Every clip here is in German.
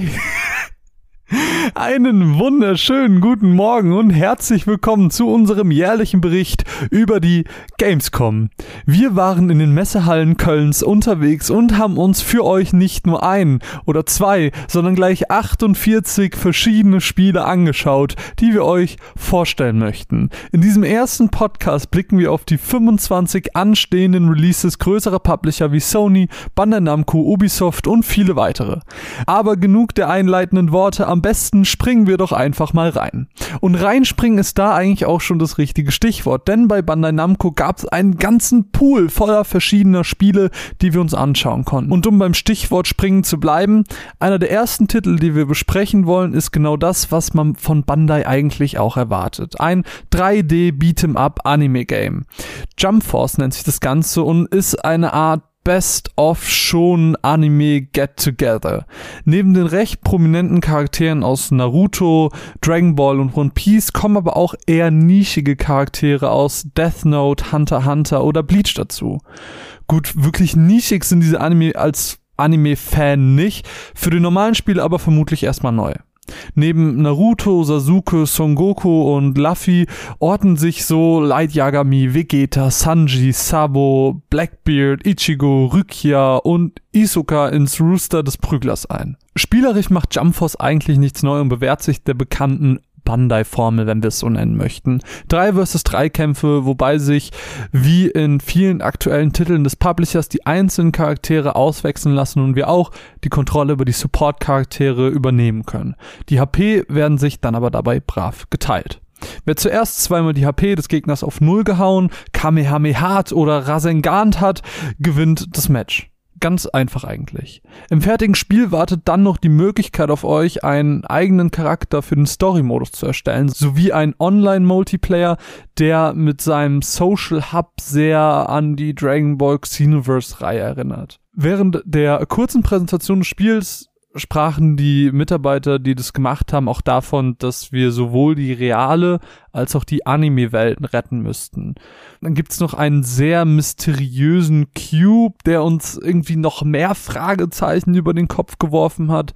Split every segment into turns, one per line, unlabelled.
geht. Einen wunderschönen guten Morgen und herzlich willkommen zu unserem jährlichen Bericht über die Gamescom. Wir waren in den Messehallen Kölns unterwegs und haben uns für euch nicht nur ein oder zwei, sondern gleich 48 verschiedene Spiele angeschaut, die wir euch vorstellen möchten. In diesem ersten Podcast blicken wir auf die 25 anstehenden Releases größerer Publisher wie Sony, Bandai Namco, Ubisoft und viele weitere. Aber genug der einleitenden Worte, am besten springen wir doch einfach mal rein. Und reinspringen ist da eigentlich auch schon das richtige Stichwort, denn bei Bandai Namco gab es einen ganzen Pool voller verschiedener Spiele, die wir uns anschauen konnten. Und um beim Stichwort springen zu bleiben, einer der ersten Titel, die wir besprechen wollen, ist genau das, was man von Bandai eigentlich auch erwartet. Ein 3D Beat'em Up Anime Game. Jump Force nennt sich das Ganze und ist eine Art Best of schon Anime Get Together. Neben den recht prominenten Charakteren aus Naruto, Dragon Ball und One Piece kommen aber auch eher nischige Charaktere aus Death Note, Hunter Hunter oder Bleach dazu. Gut, wirklich nischig sind diese Anime als Anime-Fan nicht, für den normalen Spieler aber vermutlich erstmal neu. Neben Naruto, Sasuke, Son Goku und Luffy orten sich so Light Yagami, Vegeta, Sanji, Sabo, Blackbeard, Ichigo, Rukia und Isuka ins Rooster des Prüglers ein. Spielerisch macht Jump Force eigentlich nichts neu und bewährt sich der bekannten Bandai-Formel, wenn wir es so nennen möchten. Drei versus drei Kämpfe, wobei sich wie in vielen aktuellen Titeln des Publishers die einzelnen Charaktere auswechseln lassen und wir auch die Kontrolle über die Support-Charaktere übernehmen können. Die HP werden sich dann aber dabei brav geteilt. Wer zuerst zweimal die HP des Gegners auf Null gehauen, Kamehameha oder Rasengan hat, gewinnt das Match. Ganz einfach eigentlich. Im fertigen Spiel wartet dann noch die Möglichkeit auf euch, einen eigenen Charakter für den Story-Modus zu erstellen, sowie ein Online-Multiplayer, der mit seinem Social Hub sehr an die Dragon Ball Xenoverse-Reihe erinnert. Während der kurzen Präsentation des Spiels sprachen die Mitarbeiter, die das gemacht haben, auch davon, dass wir sowohl die reale als auch die Anime-Welten retten müssten. Dann gibt's noch einen sehr mysteriösen Cube, der uns irgendwie noch mehr Fragezeichen über den Kopf geworfen hat.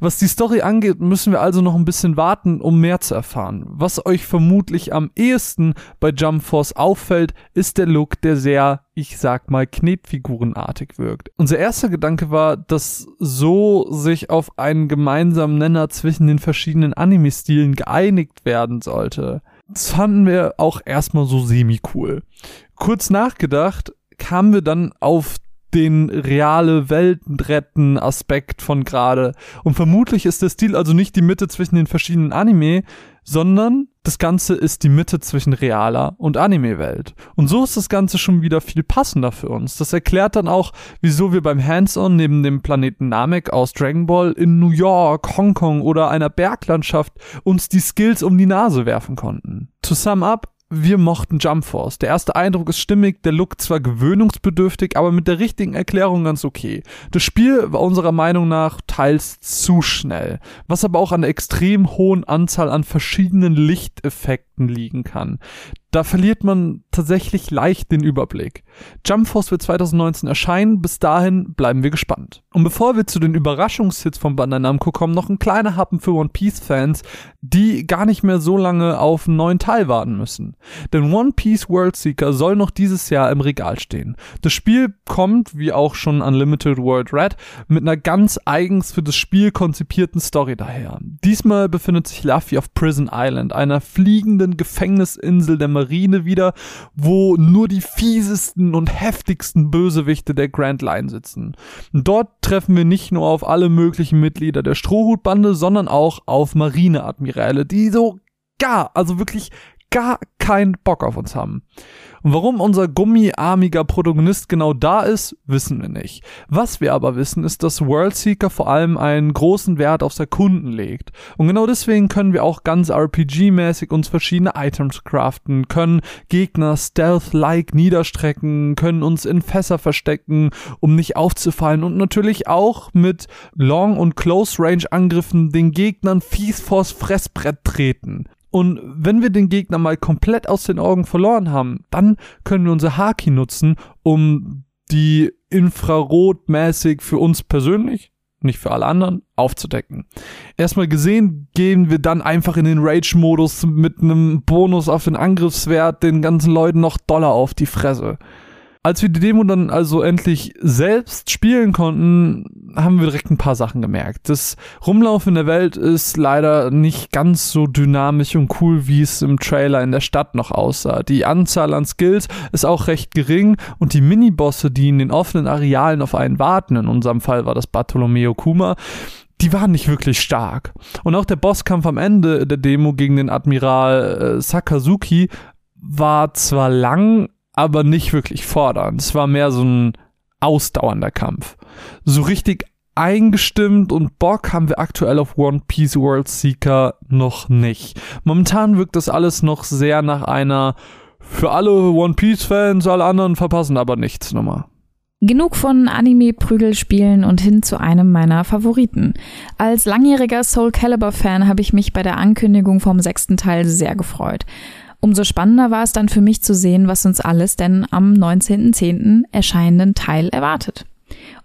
Was die Story angeht, müssen wir also noch ein bisschen warten, um mehr zu erfahren. Was euch vermutlich am ehesten bei Jump Force auffällt, ist der Look, der sehr ich sag mal, Knetfigurenartig wirkt. Unser erster Gedanke war, dass so sich auf einen gemeinsamen Nenner zwischen den verschiedenen Anime-Stilen geeinigt werden sollte. Das fanden wir auch erstmal so semi-cool. Kurz nachgedacht kamen wir dann auf den reale Welten retten Aspekt von gerade. Und vermutlich ist der Stil also nicht die Mitte zwischen den verschiedenen Anime, sondern das Ganze ist die Mitte zwischen realer und Anime-Welt. Und so ist das Ganze schon wieder viel passender für uns. Das erklärt dann auch, wieso wir beim Hands-On neben dem Planeten Namek aus Dragon Ball in New York, Hongkong oder einer Berglandschaft uns die Skills um die Nase werfen konnten. To sum up, wir mochten Jump Force. Der erste Eindruck ist stimmig, der Look zwar gewöhnungsbedürftig, aber mit der richtigen Erklärung ganz okay. Das Spiel war unserer Meinung nach teils zu schnell, was aber auch an der extrem hohen Anzahl an verschiedenen Lichteffekten liegen kann da verliert man tatsächlich leicht den Überblick. Jump Force wird 2019 erscheinen, bis dahin bleiben wir gespannt. Und bevor wir zu den Überraschungshits von Bandai Namco kommen, noch ein kleiner Happen für One Piece Fans, die gar nicht mehr so lange auf einen neuen Teil warten müssen. Denn One Piece World Seeker soll noch dieses Jahr im Regal stehen. Das Spiel kommt, wie auch schon Unlimited World Red, mit einer ganz eigens für das Spiel konzipierten Story daher. Diesmal befindet sich Luffy auf Prison Island, einer fliegenden Gefängnisinsel der Marine Marine wieder, wo nur die fiesesten und heftigsten Bösewichte der Grand Line sitzen. Dort treffen wir nicht nur auf alle möglichen Mitglieder der Strohhutbande, sondern auch auf Marineadmiräle, die so gar, also wirklich gar keinen Bock auf uns haben. Und warum unser gummiarmiger Protagonist genau da ist, wissen wir nicht. Was wir aber wissen, ist, dass Worldseeker vor allem einen großen Wert aufs Erkunden legt. Und genau deswegen können wir auch ganz RPG-mäßig uns verschiedene Items craften, können Gegner stealth-like niederstrecken, können uns in Fässer verstecken, um nicht aufzufallen und natürlich auch mit Long- und Close-Range-Angriffen den Gegnern fies vors Fressbrett treten. Und wenn wir den Gegner mal komplett aus den Augen verloren haben, dann können wir unser Haki nutzen, um die infrarotmäßig für uns persönlich nicht für alle anderen, aufzudecken. Erstmal gesehen gehen wir dann einfach in den Rage-Modus mit einem Bonus auf den Angriffswert den ganzen Leuten noch Dollar auf die Fresse. Als wir die Demo dann also endlich selbst spielen konnten, haben wir direkt ein paar Sachen gemerkt. Das Rumlaufen in der Welt ist leider nicht ganz so dynamisch und cool, wie es im Trailer in der Stadt noch aussah. Die Anzahl an Skills ist auch recht gering und die Minibosse, die in den offenen Arealen auf einen warten, in unserem Fall war das Bartolomeo Kuma, die waren nicht wirklich stark. Und auch der Bosskampf am Ende der Demo gegen den Admiral äh, Sakazuki war zwar lang, aber nicht wirklich fordernd. Es war mehr so ein ausdauernder Kampf. So richtig eingestimmt und Bock haben wir aktuell auf One Piece World Seeker noch nicht. Momentan wirkt das alles noch sehr nach einer für alle One Piece Fans, alle anderen verpassen aber nichts Nummer.
Genug von Anime-Prügelspielen und hin zu einem meiner Favoriten. Als langjähriger Soul Calibur-Fan habe ich mich bei der Ankündigung vom sechsten Teil sehr gefreut. Umso spannender war es dann für mich zu sehen, was uns alles denn am 19.10. erscheinenden Teil erwartet.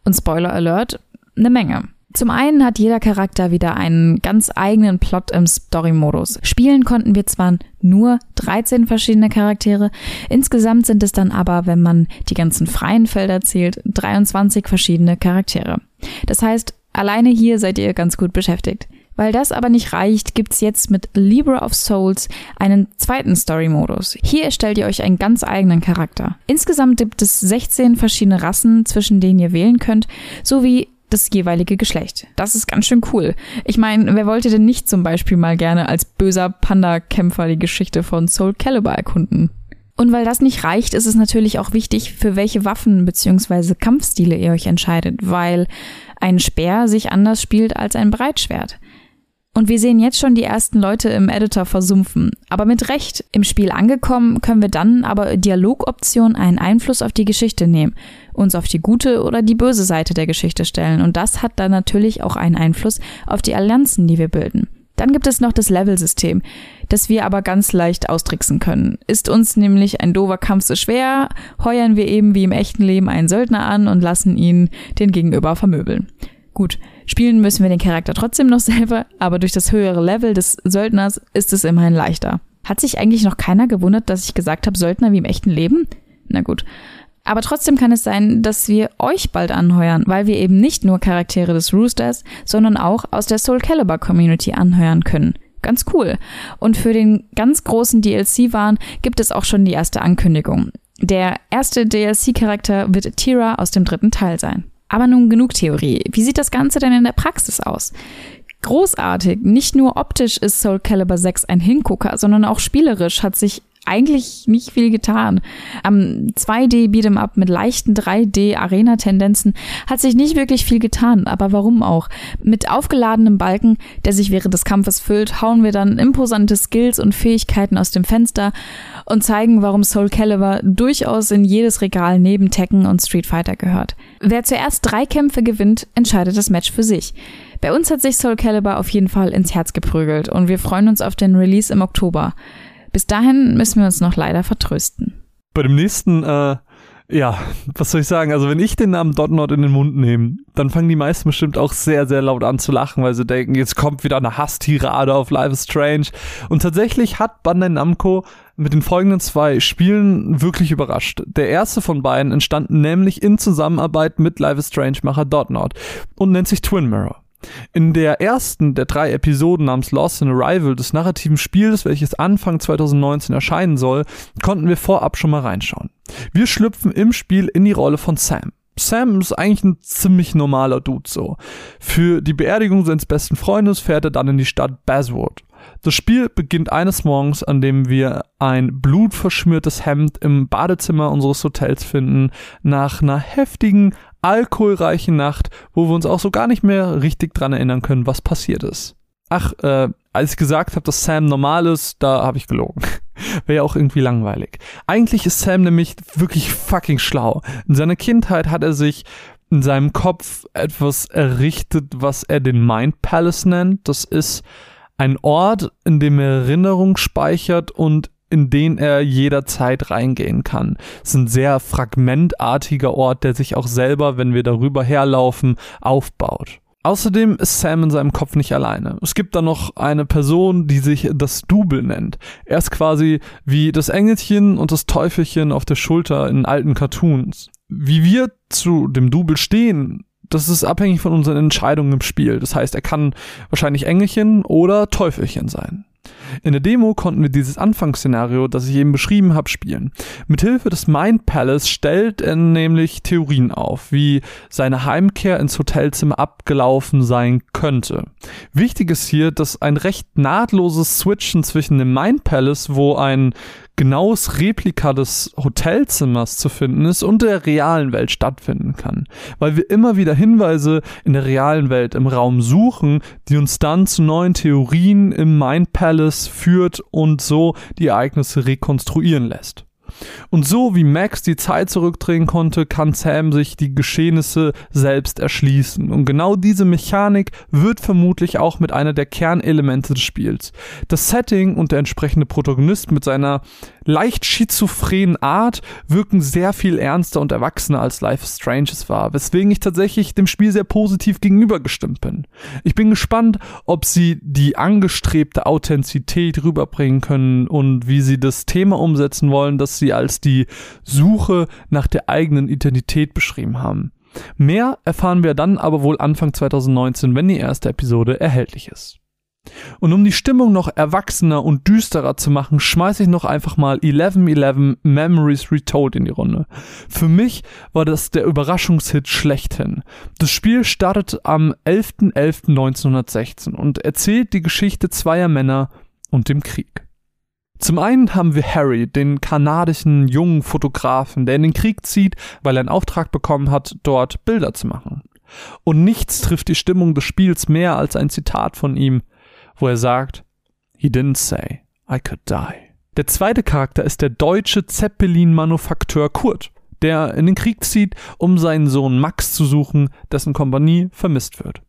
Und Spoiler Alert, eine Menge. Zum einen hat jeder Charakter wieder einen ganz eigenen Plot im Story-Modus. Spielen konnten wir zwar nur 13 verschiedene Charaktere, insgesamt sind es dann aber, wenn man die ganzen freien Felder zählt, 23 verschiedene Charaktere. Das heißt, alleine hier seid ihr ganz gut beschäftigt. Weil das aber nicht reicht, gibt's jetzt mit Libra of Souls einen zweiten Story-Modus. Hier erstellt ihr euch einen ganz eigenen Charakter. Insgesamt gibt es 16 verschiedene Rassen, zwischen denen ihr wählen könnt, sowie das jeweilige Geschlecht. Das ist ganz schön cool. Ich meine, wer wollte denn nicht zum Beispiel mal gerne als böser Panda-Kämpfer die Geschichte von Soul Calibur erkunden? Und weil das nicht reicht, ist es natürlich auch wichtig, für welche Waffen bzw. Kampfstile ihr euch entscheidet, weil ein Speer sich anders spielt als ein Breitschwert. Und wir sehen jetzt schon die ersten Leute im Editor versumpfen. Aber mit Recht. Im Spiel angekommen können wir dann aber Dialogoptionen einen Einfluss auf die Geschichte nehmen, uns auf die gute oder die böse Seite der Geschichte stellen. Und das hat dann natürlich auch einen Einfluss auf die Allianzen, die wir bilden. Dann gibt es noch das Level-System, das wir aber ganz leicht austricksen können. Ist uns nämlich ein dover Kampf so schwer, heuern wir eben wie im echten Leben einen Söldner an und lassen ihn den Gegenüber vermöbeln. Gut, spielen müssen wir den Charakter trotzdem noch selber, aber durch das höhere Level des Söldners ist es immerhin leichter. Hat sich eigentlich noch keiner gewundert, dass ich gesagt habe, Söldner wie im echten Leben? Na gut. Aber trotzdem kann es sein, dass wir euch bald anheuern, weil wir eben nicht nur Charaktere des Roosters, sondern auch aus der Soul Calibur Community anheuern können. Ganz cool. Und für den ganz großen DLC-Wahn gibt es auch schon die erste Ankündigung. Der erste DLC-Charakter wird Tira aus dem dritten Teil sein. Aber nun genug Theorie. Wie sieht das Ganze denn in der Praxis aus? Großartig. Nicht nur optisch ist Soul Calibur 6 ein Hingucker, sondern auch spielerisch hat sich eigentlich nicht viel getan. Am 2D Beat'em Up mit leichten 3D Arena Tendenzen hat sich nicht wirklich viel getan, aber warum auch? Mit aufgeladenem Balken, der sich während des Kampfes füllt, hauen wir dann imposante Skills und Fähigkeiten aus dem Fenster und zeigen, warum Soul Calibur durchaus in jedes Regal neben Tekken und Street Fighter gehört. Wer zuerst drei Kämpfe gewinnt, entscheidet das Match für sich. Bei uns hat sich Soul Calibur auf jeden Fall ins Herz geprügelt und wir freuen uns auf den Release im Oktober. Bis dahin müssen wir uns noch leider vertrösten.
Bei dem nächsten, äh, ja, was soll ich sagen? Also wenn ich den Namen Dotnod in den Mund nehme, dann fangen die meisten bestimmt auch sehr, sehr laut an zu lachen, weil sie denken, jetzt kommt wieder eine Hasstirade auf Life is Strange. Und tatsächlich hat Bandai Namco mit den folgenden zwei Spielen wirklich überrascht. Der erste von beiden entstand nämlich in Zusammenarbeit mit Life is Strange-Macher Dotnod und nennt sich Twin Mirror. In der ersten der drei Episoden namens Lost in Arrival des narrativen Spiels, welches Anfang 2019 erscheinen soll, konnten wir vorab schon mal reinschauen. Wir schlüpfen im Spiel in die Rolle von Sam. Sam ist eigentlich ein ziemlich normaler Dude so. Für die Beerdigung seines besten Freundes fährt er dann in die Stadt Basswood. Das Spiel beginnt eines Morgens, an dem wir ein blutverschmiertes Hemd im Badezimmer unseres Hotels finden, nach einer heftigen, alkoholreichen Nacht, wo wir uns auch so gar nicht mehr richtig dran erinnern können, was passiert ist. Ach, äh, als ich gesagt habe, dass Sam normal ist, da habe ich gelogen. Wäre ja auch irgendwie langweilig. Eigentlich ist Sam nämlich wirklich fucking schlau. In seiner Kindheit hat er sich in seinem Kopf etwas errichtet, was er den Mind Palace nennt. Das ist ein Ort, in dem er Erinnerung speichert und in den er jederzeit reingehen kann. Es ist ein sehr fragmentartiger Ort, der sich auch selber, wenn wir darüber herlaufen, aufbaut. Außerdem ist Sam in seinem Kopf nicht alleine. Es gibt da noch eine Person, die sich das Double nennt. Er ist quasi wie das Engelchen und das Teufelchen auf der Schulter in alten Cartoons. Wie wir zu dem Double stehen, das ist abhängig von unseren Entscheidungen im Spiel. Das heißt, er kann wahrscheinlich Engelchen oder Teufelchen sein. In der Demo konnten wir dieses Anfangsszenario, das ich eben beschrieben habe, spielen. Mithilfe des Mind Palace stellt er nämlich Theorien auf, wie seine Heimkehr ins Hotelzimmer abgelaufen sein könnte. Wichtig ist hier, dass ein recht nahtloses Switchen zwischen dem Mind Palace, wo ein genaues Replika des Hotelzimmers zu finden ist und der realen Welt stattfinden kann. Weil wir immer wieder Hinweise in der realen Welt im Raum suchen, die uns dann zu neuen Theorien im Mind Palace führt und so die Ereignisse rekonstruieren lässt. Und so wie Max die Zeit zurückdrehen konnte, kann Sam sich die Geschehnisse selbst erschließen. Und genau diese Mechanik wird vermutlich auch mit einer der Kernelemente des Spiels. Das Setting und der entsprechende Protagonist mit seiner leicht schizophrenen Art wirken sehr viel ernster und erwachsener als Life is Strange es war, weswegen ich tatsächlich dem Spiel sehr positiv gegenübergestimmt bin. Ich bin gespannt, ob sie die angestrebte Authentizität rüberbringen können und wie sie das Thema umsetzen wollen, das sie als die Suche nach der eigenen Identität beschrieben haben. Mehr erfahren wir dann aber wohl Anfang 2019, wenn die erste Episode erhältlich ist. Und um die Stimmung noch erwachsener und düsterer zu machen, schmeiße ich noch einfach mal 1111 Memories Retold in die Runde. Für mich war das der Überraschungshit schlechthin. Das Spiel startet am 11.11.1916 und erzählt die Geschichte zweier Männer und dem Krieg. Zum einen haben wir Harry, den kanadischen jungen Fotografen, der in den Krieg zieht, weil er einen Auftrag bekommen hat, dort Bilder zu machen. Und nichts trifft die Stimmung des Spiels mehr als ein Zitat von ihm, wo er sagt, He didn't say I could die. Der zweite Charakter ist der deutsche Zeppelin-Manufakteur Kurt, der in den Krieg zieht, um seinen Sohn Max zu suchen, dessen Kompanie vermisst wird.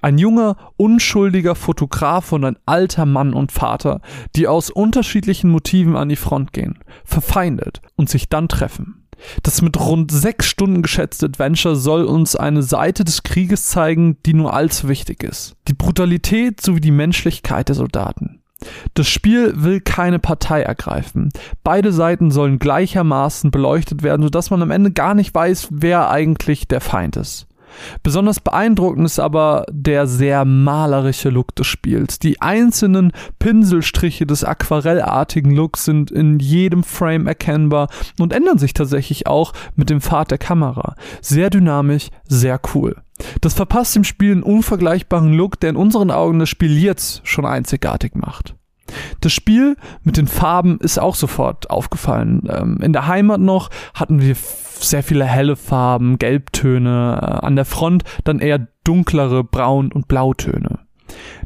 Ein junger, unschuldiger Fotograf und ein alter Mann und Vater, die aus unterschiedlichen Motiven an die Front gehen, verfeindet und sich dann treffen. Das mit rund sechs Stunden geschätzte Adventure soll uns eine Seite des Krieges zeigen, die nur allzu wichtig ist. Die Brutalität sowie die Menschlichkeit der Soldaten. Das Spiel will keine Partei ergreifen. Beide Seiten sollen gleichermaßen beleuchtet werden, sodass man am Ende gar nicht weiß, wer eigentlich der Feind ist. Besonders beeindruckend ist aber der sehr malerische Look des Spiels. Die einzelnen Pinselstriche des aquarellartigen Looks sind in jedem Frame erkennbar und ändern sich tatsächlich auch mit dem Pfad der Kamera. Sehr dynamisch, sehr cool. Das verpasst dem Spiel einen unvergleichbaren Look, der in unseren Augen das Spiel jetzt schon einzigartig macht. Das Spiel mit den Farben ist auch sofort aufgefallen. Ähm, in der Heimat noch hatten wir sehr viele helle Farben, Gelbtöne, äh, an der Front dann eher dunklere Braun- und Blautöne.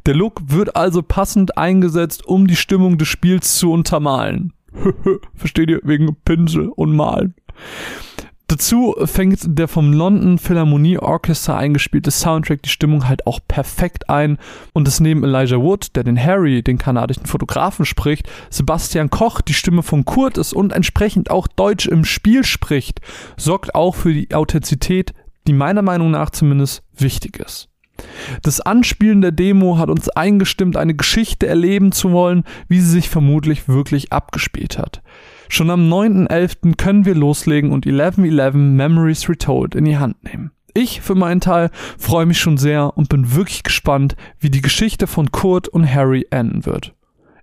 Der Look wird also passend eingesetzt, um die Stimmung des Spiels zu untermalen. Versteht ihr? Wegen Pinsel und Malen. Dazu fängt der vom London Philharmonie Orchestra eingespielte Soundtrack die Stimmung halt auch perfekt ein und es neben Elijah Wood, der den Harry, den kanadischen Fotografen spricht, Sebastian Koch die Stimme von Kurt ist und entsprechend auch Deutsch im Spiel spricht, sorgt auch für die Authentizität, die meiner Meinung nach zumindest wichtig ist. Das Anspielen der Demo hat uns eingestimmt, eine Geschichte erleben zu wollen, wie sie sich vermutlich wirklich abgespielt hat. Schon am 9.11. können wir loslegen und 11.11 Memories Retold in die Hand nehmen. Ich für meinen Teil freue mich schon sehr und bin wirklich gespannt, wie die Geschichte von Kurt und Harry enden wird.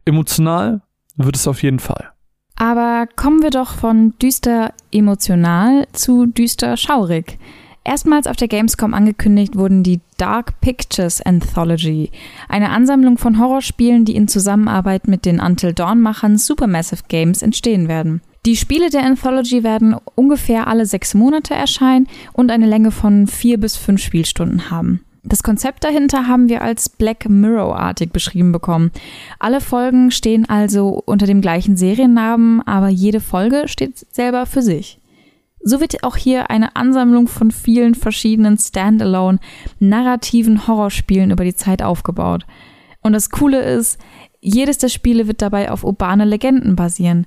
Emotional wird es auf jeden Fall.
Aber kommen wir doch von düster emotional zu düster schaurig. Erstmals auf der Gamescom angekündigt wurden die Dark Pictures Anthology, eine Ansammlung von Horrorspielen, die in Zusammenarbeit mit den Until Dawn-Machern Supermassive Games entstehen werden. Die Spiele der Anthology werden ungefähr alle sechs Monate erscheinen und eine Länge von vier bis fünf Spielstunden haben. Das Konzept dahinter haben wir als Black Mirror-artig beschrieben bekommen. Alle Folgen stehen also unter dem gleichen Seriennamen, aber jede Folge steht selber für sich. So wird auch hier eine Ansammlung von vielen verschiedenen Standalone narrativen Horrorspielen über die Zeit aufgebaut. Und das Coole ist, jedes der Spiele wird dabei auf urbane Legenden basieren.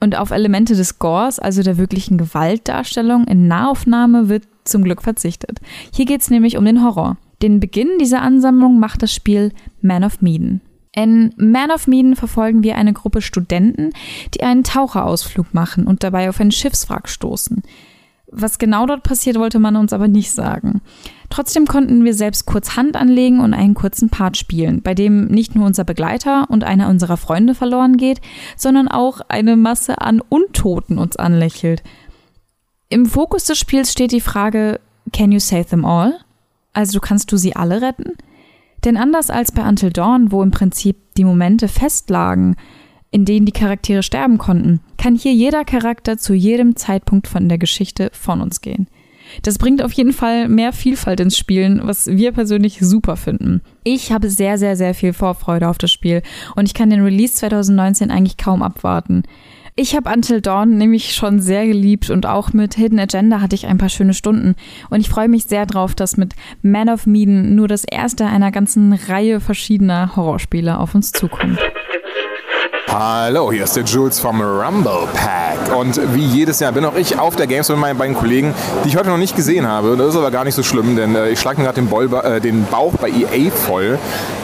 Und auf Elemente des Gores, also der wirklichen Gewaltdarstellung in Nahaufnahme, wird zum Glück verzichtet. Hier geht es nämlich um den Horror. Den Beginn dieser Ansammlung macht das Spiel Man of Medan. In Man of Medan verfolgen wir eine Gruppe Studenten, die einen Taucherausflug machen und dabei auf ein Schiffswrack stoßen. Was genau dort passiert, wollte man uns aber nicht sagen. Trotzdem konnten wir selbst kurz Hand anlegen und einen kurzen Part spielen, bei dem nicht nur unser Begleiter und einer unserer Freunde verloren geht, sondern auch eine Masse an Untoten uns anlächelt. Im Fokus des Spiels steht die Frage, can you save them all? Also kannst du sie alle retten? Denn anders als bei Until Dawn, wo im Prinzip die Momente festlagen, in denen die Charaktere sterben konnten, kann hier jeder Charakter zu jedem Zeitpunkt von der Geschichte von uns gehen. Das bringt auf jeden Fall mehr Vielfalt ins Spielen, was wir persönlich super finden. Ich habe sehr, sehr, sehr viel Vorfreude auf das Spiel und ich kann den Release 2019 eigentlich kaum abwarten. Ich habe Until Dawn nämlich schon sehr geliebt und auch mit Hidden Agenda hatte ich ein paar schöne Stunden. Und ich freue mich sehr drauf, dass mit Man of Medan nur das erste einer ganzen Reihe verschiedener Horrorspiele auf uns zukommt.
Hallo, hier ist der Jules vom Rumble Pack. Und wie jedes Jahr bin auch ich auf der Games mit meinen beiden Kollegen, die ich heute noch nicht gesehen habe. Das ist aber gar nicht so schlimm, denn äh, ich schlage mir gerade den, äh, den, Bauch bei EA voll.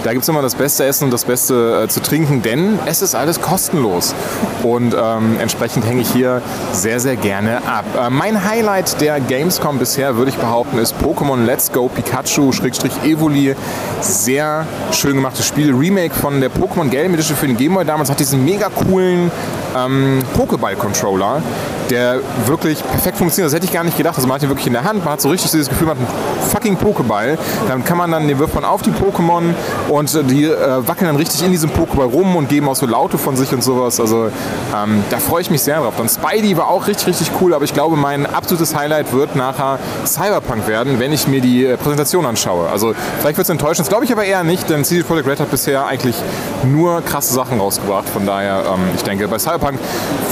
Da gibt es immer das beste Essen und das Beste äh, zu trinken, denn es ist alles kostenlos. Und ähm, entsprechend hänge ich hier sehr, sehr gerne ab. Äh, mein Highlight der Gamescom bisher, würde ich behaupten, ist Pokémon Let's Go Pikachu-Evoli. Sehr schön gemachtes Spiel. Remake von der Pokémon Game Edition für den Game Boy damals hat diesen mega coolen ähm, Pokéball-Controller, der wirklich perfekt funktioniert. Das hätte ich gar nicht gedacht. Also man hat ihn wirklich in der Hand, man hat so richtig dieses Gefühl, man hat einen fucking Pokéball. Dann kann man dann, den wirft man auf die Pokémon und die äh, wackeln dann richtig in diesem Pokéball rum und geben auch so Laute von sich und sowas. Also ähm, da freue ich mich sehr drauf. Dann Spidey war auch richtig, richtig cool, aber ich glaube, mein absolutes Highlight wird nachher Cyberpunk werden, wenn ich mir die äh, Präsentation anschaue. Also vielleicht wird es enttäuschend, das glaube ich aber eher nicht, denn CD Projekt Red hat bisher eigentlich nur krasse Sachen rausgebracht. Von daher, ähm, ich denke, bei Cyberpunk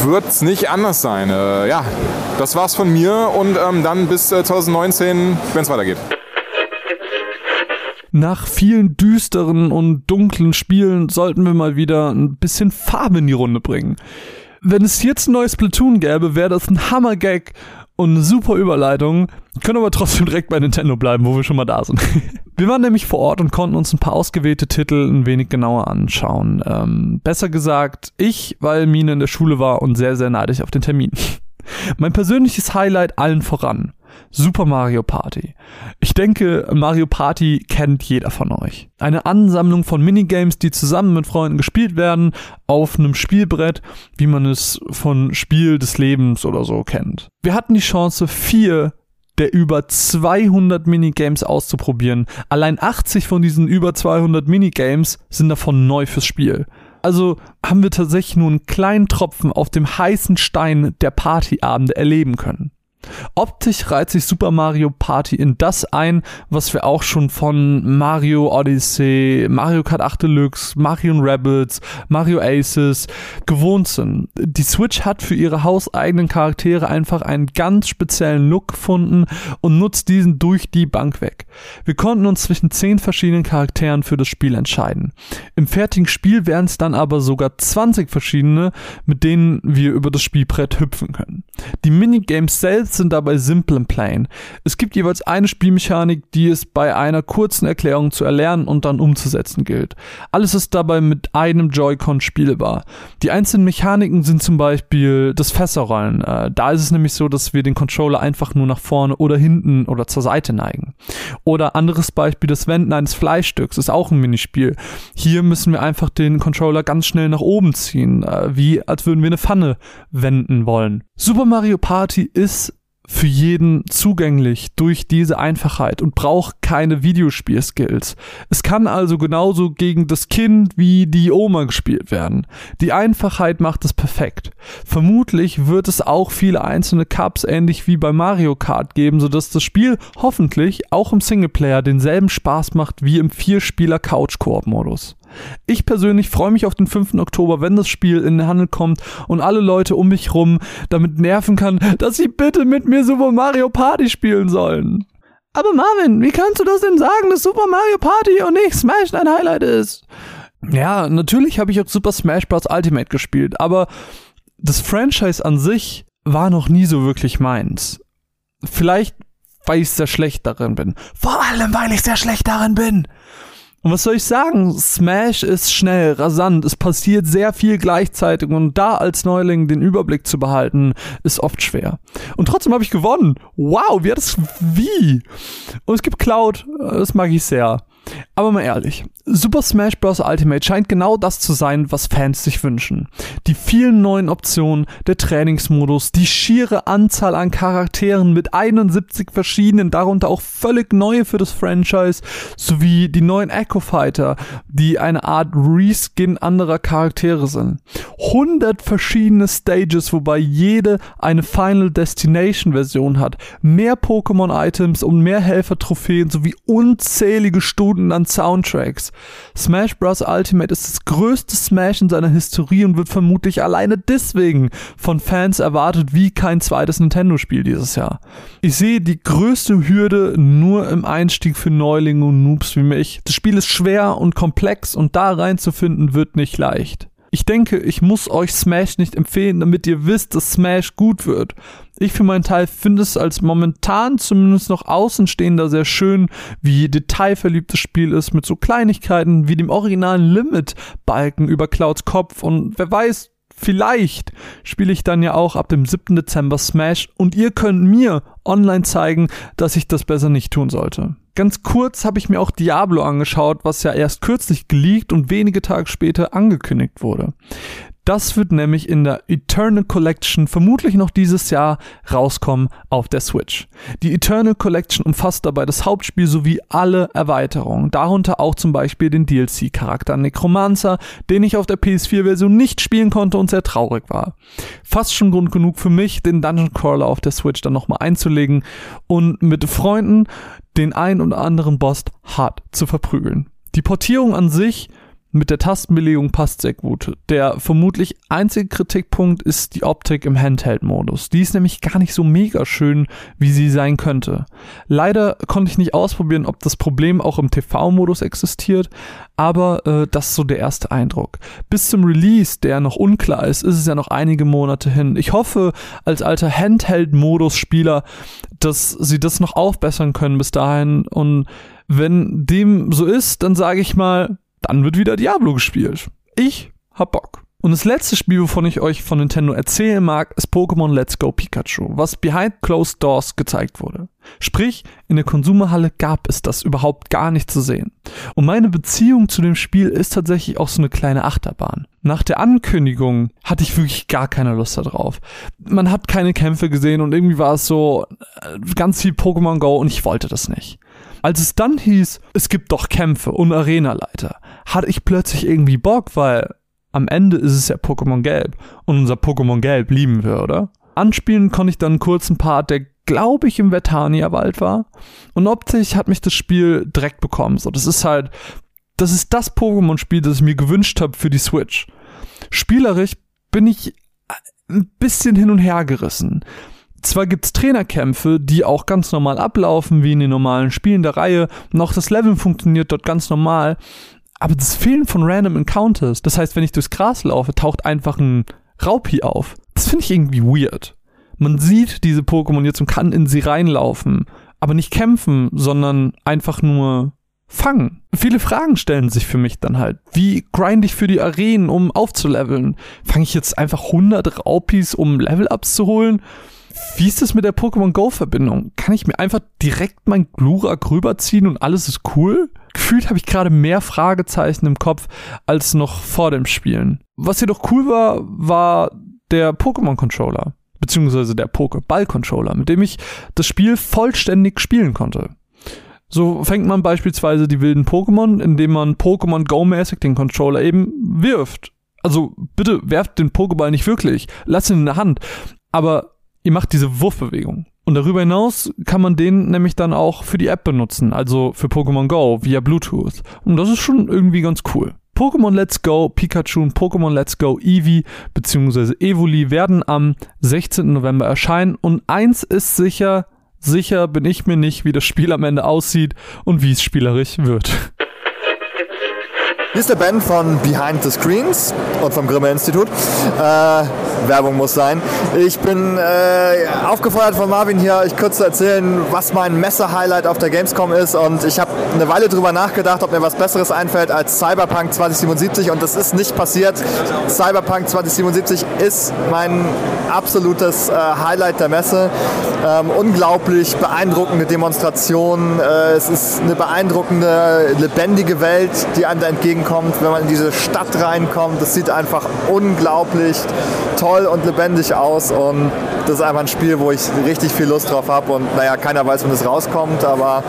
wird es nicht anders sein. Äh, ja, das war's von mir und ähm, dann bis äh, 2019, wenn es weitergeht.
Nach vielen düsteren und dunklen Spielen sollten wir mal wieder ein bisschen Farbe in die Runde bringen. Wenn es jetzt ein neues Platoon gäbe, wäre das ein Hammer-Gag und eine super Überleitung. Können aber trotzdem direkt bei Nintendo bleiben, wo wir schon mal da sind. wir waren nämlich vor Ort und konnten uns ein paar ausgewählte Titel ein wenig genauer anschauen. Ähm, besser gesagt, ich, weil Mine in der Schule war und sehr, sehr neidisch auf den Termin. mein persönliches Highlight allen voran. Super Mario Party. Ich denke, Mario Party kennt jeder von euch. Eine Ansammlung von Minigames, die zusammen mit Freunden gespielt werden, auf einem Spielbrett, wie man es von Spiel des Lebens oder so kennt. Wir hatten die Chance, vier der über 200 Minigames auszuprobieren. Allein 80 von diesen über 200 Minigames sind davon neu fürs Spiel. Also haben wir tatsächlich nur einen kleinen Tropfen auf dem heißen Stein der Partyabende erleben können. Optisch reiht sich Super Mario Party in das ein, was wir auch schon von Mario Odyssey, Mario Kart 8 Deluxe, Mario Rebels, Mario Aces gewohnt sind. Die Switch hat für ihre hauseigenen Charaktere einfach einen ganz speziellen Look gefunden und nutzt diesen durch die Bank weg. Wir konnten uns zwischen zehn verschiedenen Charakteren für das Spiel entscheiden. Im fertigen Spiel wären es dann aber sogar 20 verschiedene, mit denen wir über das Spielbrett hüpfen können. Die Minigames selbst sind dabei simpel im Plain. Es gibt jeweils eine Spielmechanik, die es bei einer kurzen Erklärung zu erlernen und dann umzusetzen gilt. Alles ist dabei mit einem Joy-Con spielbar. Die einzelnen Mechaniken sind zum Beispiel das Fässerrollen. Äh, da ist es nämlich so, dass wir den Controller einfach nur nach vorne oder hinten oder zur Seite neigen. Oder anderes Beispiel, das Wenden eines Fleischstücks ist auch ein Minispiel. Hier müssen wir einfach den Controller ganz schnell nach oben ziehen, äh, wie als würden wir eine Pfanne wenden wollen. Super Mario Party ist für jeden zugänglich durch diese Einfachheit und braucht keine Videospielskills. Es kann also genauso gegen das Kind wie die Oma gespielt werden. Die Einfachheit macht es perfekt. Vermutlich wird es auch viele einzelne Cups ähnlich wie bei Mario Kart geben, sodass das Spiel hoffentlich auch im Singleplayer denselben Spaß macht wie im Vierspieler Couch-Koop-Modus. Ich persönlich freue mich auf den 5. Oktober, wenn das Spiel in den Handel kommt und alle Leute um mich rum damit nerven kann, dass sie bitte mit mir Super Mario Party spielen sollen. Aber Marvin, wie kannst du das denn sagen, dass Super Mario Party und nicht Smash dein Highlight ist? Ja, natürlich habe ich auch Super Smash Bros. Ultimate gespielt, aber das Franchise an sich war noch nie so wirklich meins. Vielleicht weil ich sehr schlecht darin bin. Vor allem, weil ich sehr schlecht darin bin. Und was soll ich sagen? Smash ist schnell, rasant, es passiert sehr viel gleichzeitig und da als Neuling den Überblick zu behalten, ist oft schwer. Und trotzdem habe ich gewonnen. Wow, wie hat es wie? Und es gibt Cloud, das mag ich sehr. Aber mal ehrlich, Super Smash Bros. Ultimate scheint genau das zu sein, was Fans sich wünschen. Die vielen neuen Optionen, der Trainingsmodus, die schiere Anzahl an Charakteren mit 71 verschiedenen, darunter auch völlig neue für das Franchise, sowie die neuen Echo Fighter, die eine Art Reskin anderer Charaktere sind. 100 verschiedene Stages, wobei jede eine Final Destination Version hat, mehr Pokémon Items und mehr Helfer-Trophäen sowie unzählige Stunden an Soundtracks. Smash Bros. Ultimate ist das größte Smash in seiner Historie und wird vermutlich alleine deswegen von Fans erwartet wie kein zweites Nintendo-Spiel dieses Jahr. Ich sehe die größte Hürde nur im Einstieg für Neulinge und Noobs wie mich. Das Spiel ist schwer und komplex und da reinzufinden wird nicht leicht. Ich denke, ich muss euch Smash nicht empfehlen, damit ihr wisst, dass Smash gut wird. Ich für meinen Teil finde es als momentan zumindest noch Außenstehender sehr schön, wie detailverliebt das Spiel ist mit so Kleinigkeiten wie dem originalen Limit-Balken über Clouds Kopf und wer weiß, vielleicht spiele ich dann ja auch ab dem 7. Dezember Smash und ihr könnt mir online zeigen, dass ich das besser nicht tun sollte. Ganz kurz habe ich mir auch Diablo angeschaut, was ja erst kürzlich geleakt und wenige Tage später angekündigt wurde. Das wird nämlich in der Eternal Collection vermutlich noch dieses Jahr rauskommen auf der Switch. Die Eternal Collection umfasst dabei das Hauptspiel sowie alle Erweiterungen, darunter auch zum Beispiel den DLC-Charakter Necromancer, den ich auf der PS4-Version nicht spielen konnte und sehr traurig war. Fast schon Grund genug für mich, den Dungeon Crawler auf der Switch dann nochmal einzulegen und mit Freunden den ein oder anderen Boss hart zu verprügeln. Die Portierung an sich mit der Tastenbelegung passt sehr gut. Der vermutlich einzige Kritikpunkt ist die Optik im Handheld-Modus. Die ist nämlich gar nicht so mega schön, wie sie sein könnte. Leider konnte ich nicht ausprobieren, ob das Problem auch im TV-Modus existiert, aber äh, das ist so der erste Eindruck. Bis zum Release, der noch unklar ist, ist es ja noch einige Monate hin. Ich hoffe, als alter Handheld-Modus-Spieler, dass sie das noch aufbessern können bis dahin und wenn dem so ist, dann sage ich mal, dann wird wieder Diablo gespielt. Ich hab Bock. Und das letzte Spiel, wovon ich euch von Nintendo erzählen mag, ist Pokémon Let's Go Pikachu, was behind closed doors gezeigt wurde. Sprich, in der Konsumerhalle gab es das überhaupt gar nicht zu sehen. Und meine Beziehung zu dem Spiel ist tatsächlich auch so eine kleine Achterbahn. Nach der Ankündigung hatte ich wirklich gar keine Lust darauf. Man hat keine Kämpfe gesehen und irgendwie war es so äh, ganz viel Pokémon Go und ich wollte das nicht. Als es dann hieß, es gibt doch Kämpfe und Arenaleiter, hatte ich plötzlich irgendwie Bock, weil am Ende ist es ja Pokémon Gelb. Und unser Pokémon Gelb lieben wir, oder? Anspielen konnte ich dann einen kurzen Part, der glaube ich im Vertania-Wald war. Und optisch hat mich das Spiel direkt bekommen. So, das ist halt, das ist das Pokémon-Spiel, das ich mir gewünscht habe für die Switch. Spielerisch bin ich ein bisschen hin und her gerissen. Zwar gibt's Trainerkämpfe, die auch ganz normal ablaufen, wie in den normalen Spielen der Reihe, und auch das Leveln funktioniert dort ganz normal, aber das Fehlen von Random Encounters, das heißt, wenn ich durchs Gras laufe, taucht einfach ein Raupi auf. Das finde ich irgendwie weird. Man sieht diese Pokémon jetzt und kann in sie reinlaufen, aber nicht kämpfen, sondern einfach nur fangen. Viele Fragen stellen sich für mich dann halt. Wie grind ich für die Arenen, um aufzuleveln? Fange ich jetzt einfach 100 Raupis, um Level-Ups zu holen? Wie ist das mit der Pokémon Go-Verbindung? Kann ich mir einfach direkt mein Glurak rüberziehen und alles ist cool? Gefühlt habe ich gerade mehr Fragezeichen im Kopf als noch vor dem Spielen. Was jedoch cool war, war der Pokémon-Controller. Beziehungsweise der Pokéball-Controller, mit dem ich das Spiel vollständig spielen konnte. So fängt man beispielsweise die wilden Pokémon, indem man Pokémon Go-mäßig den Controller eben wirft. Also bitte werft den Pokéball nicht wirklich, lasst ihn in der Hand. Aber ihr macht diese Wurfbewegung. Und darüber hinaus kann man den nämlich dann auch für die App benutzen, also für Pokémon Go via Bluetooth. Und das ist schon irgendwie ganz cool. Pokémon Let's Go Pikachu und Pokémon Let's Go Eevee bzw. Evoli werden am 16. November erscheinen und eins ist sicher, sicher bin ich mir nicht, wie das Spiel am Ende aussieht und wie es spielerisch wird.
Hier ist der Ben von Behind the Screens und vom Grimme Institut. Äh, Werbung muss sein. Ich bin äh, aufgefordert von Marvin hier, euch kurz zu erzählen, was mein Messe-Highlight auf der Gamescom ist. Und ich habe eine Weile drüber nachgedacht, ob mir was Besseres einfällt als Cyberpunk 2077. Und das ist nicht passiert. Cyberpunk 2077 ist mein absolutes äh, Highlight der Messe. Ähm, unglaublich beeindruckende Demonstrationen. Äh, es ist eine beeindruckende, lebendige Welt, die einem da entgegenkommt, wenn man in diese Stadt reinkommt. Das sieht einfach unglaublich toll und lebendig aus und das ist einfach ein Spiel, wo ich richtig viel Lust drauf habe und naja, keiner weiß, wann es rauskommt, aber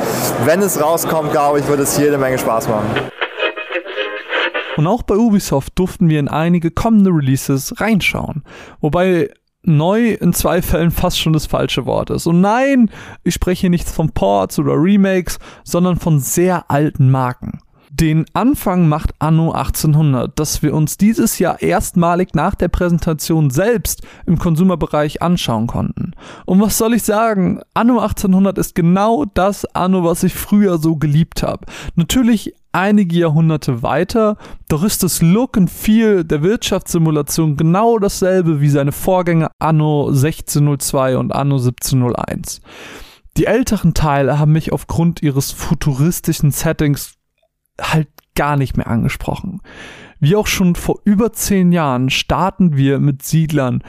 wenn es rauskommt, glaube ich, wird es jede Menge Spaß machen.
Und auch bei Ubisoft durften wir in einige kommende Releases reinschauen. Wobei neu in zwei Fällen fast schon das falsche Wort ist. Und nein, ich spreche nicht von Ports oder Remakes, sondern von sehr alten Marken. Den Anfang macht Anno 1800, dass wir uns dieses Jahr erstmalig nach der Präsentation selbst im Konsumerbereich anschauen konnten. Und was soll ich sagen? Anno 1800 ist genau das Anno, was ich früher so geliebt habe. Natürlich einige Jahrhunderte weiter, doch ist das Look und Feel der Wirtschaftssimulation genau dasselbe wie seine Vorgänger Anno 1602 und Anno 1701. Die älteren Teile haben mich aufgrund ihres futuristischen Settings halt gar nicht mehr angesprochen. Wie auch schon vor über zehn Jahren starten wir mit Siedlern,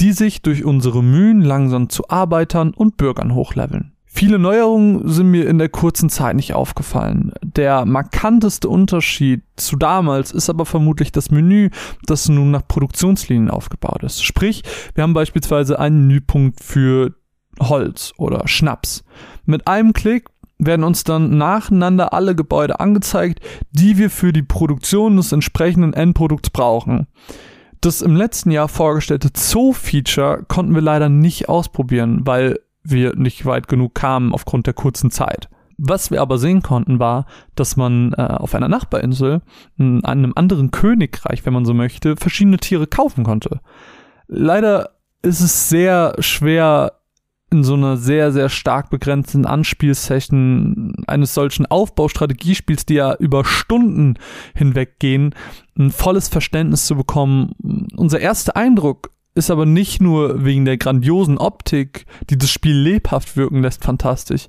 die sich durch unsere Mühen langsam zu Arbeitern und Bürgern hochleveln. Viele Neuerungen sind mir in der kurzen Zeit nicht aufgefallen. Der markanteste Unterschied zu damals ist aber vermutlich das Menü, das nun nach Produktionslinien aufgebaut ist. Sprich, wir haben beispielsweise einen Menüpunkt für Holz oder Schnaps. Mit einem Klick werden uns dann nacheinander alle Gebäude angezeigt, die wir für die Produktion des entsprechenden Endprodukts brauchen. Das im letzten Jahr vorgestellte Zoo-Feature konnten wir leider nicht ausprobieren, weil wir nicht weit genug kamen aufgrund der kurzen Zeit. Was wir aber sehen konnten, war, dass man äh, auf einer Nachbarinsel, in einem anderen Königreich, wenn man so möchte, verschiedene Tiere kaufen konnte. Leider ist es sehr schwer, in so einer sehr, sehr stark begrenzten Anspielsession eines solchen Aufbaustrategiespiels, die ja über Stunden hinweg gehen, ein volles Verständnis zu bekommen. Unser erster Eindruck ist aber nicht nur wegen der grandiosen Optik, die das Spiel lebhaft wirken lässt, fantastisch.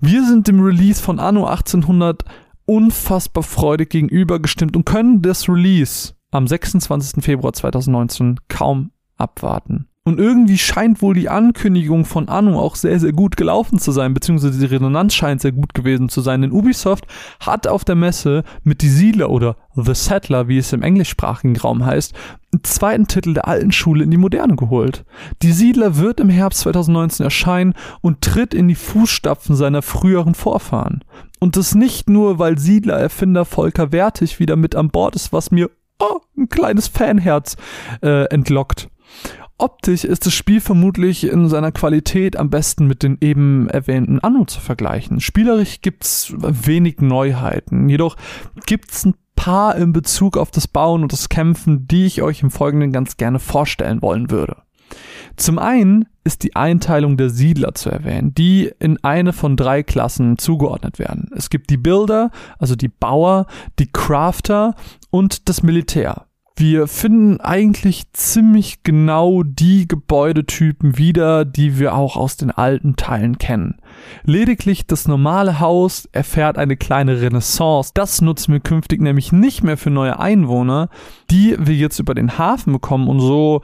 Wir sind dem Release von Anno 1800 unfassbar freudig gegenübergestimmt und können das Release am 26. Februar 2019 kaum abwarten. Und irgendwie scheint wohl die Ankündigung von Anno auch sehr, sehr gut gelaufen zu sein, beziehungsweise die Resonanz scheint sehr gut gewesen zu sein. Denn Ubisoft hat auf der Messe mit Die Siedler oder The Settler, wie es im englischsprachigen Raum heißt, einen zweiten Titel der alten Schule in die Moderne geholt. Die Siedler wird im Herbst 2019 erscheinen und tritt in die Fußstapfen seiner früheren Vorfahren. Und das nicht nur, weil Siedler-Erfinder Volker Wertig wieder mit an Bord ist, was mir oh, ein kleines Fanherz äh, entlockt. Optisch ist das Spiel vermutlich in seiner Qualität am besten mit den eben erwähnten Anno zu vergleichen. Spielerisch gibt's wenig Neuheiten, jedoch gibt's ein paar in Bezug auf das Bauen und das Kämpfen, die ich euch im Folgenden ganz gerne vorstellen wollen würde. Zum einen ist die Einteilung der Siedler zu erwähnen, die in eine von drei Klassen zugeordnet werden. Es gibt die Builder, also die Bauer, die Crafter und das Militär. Wir finden eigentlich ziemlich genau die Gebäudetypen wieder, die wir auch aus den alten Teilen kennen. Lediglich das normale Haus erfährt eine kleine Renaissance. Das nutzen wir künftig nämlich nicht mehr für neue Einwohner, die wir jetzt über den Hafen bekommen und so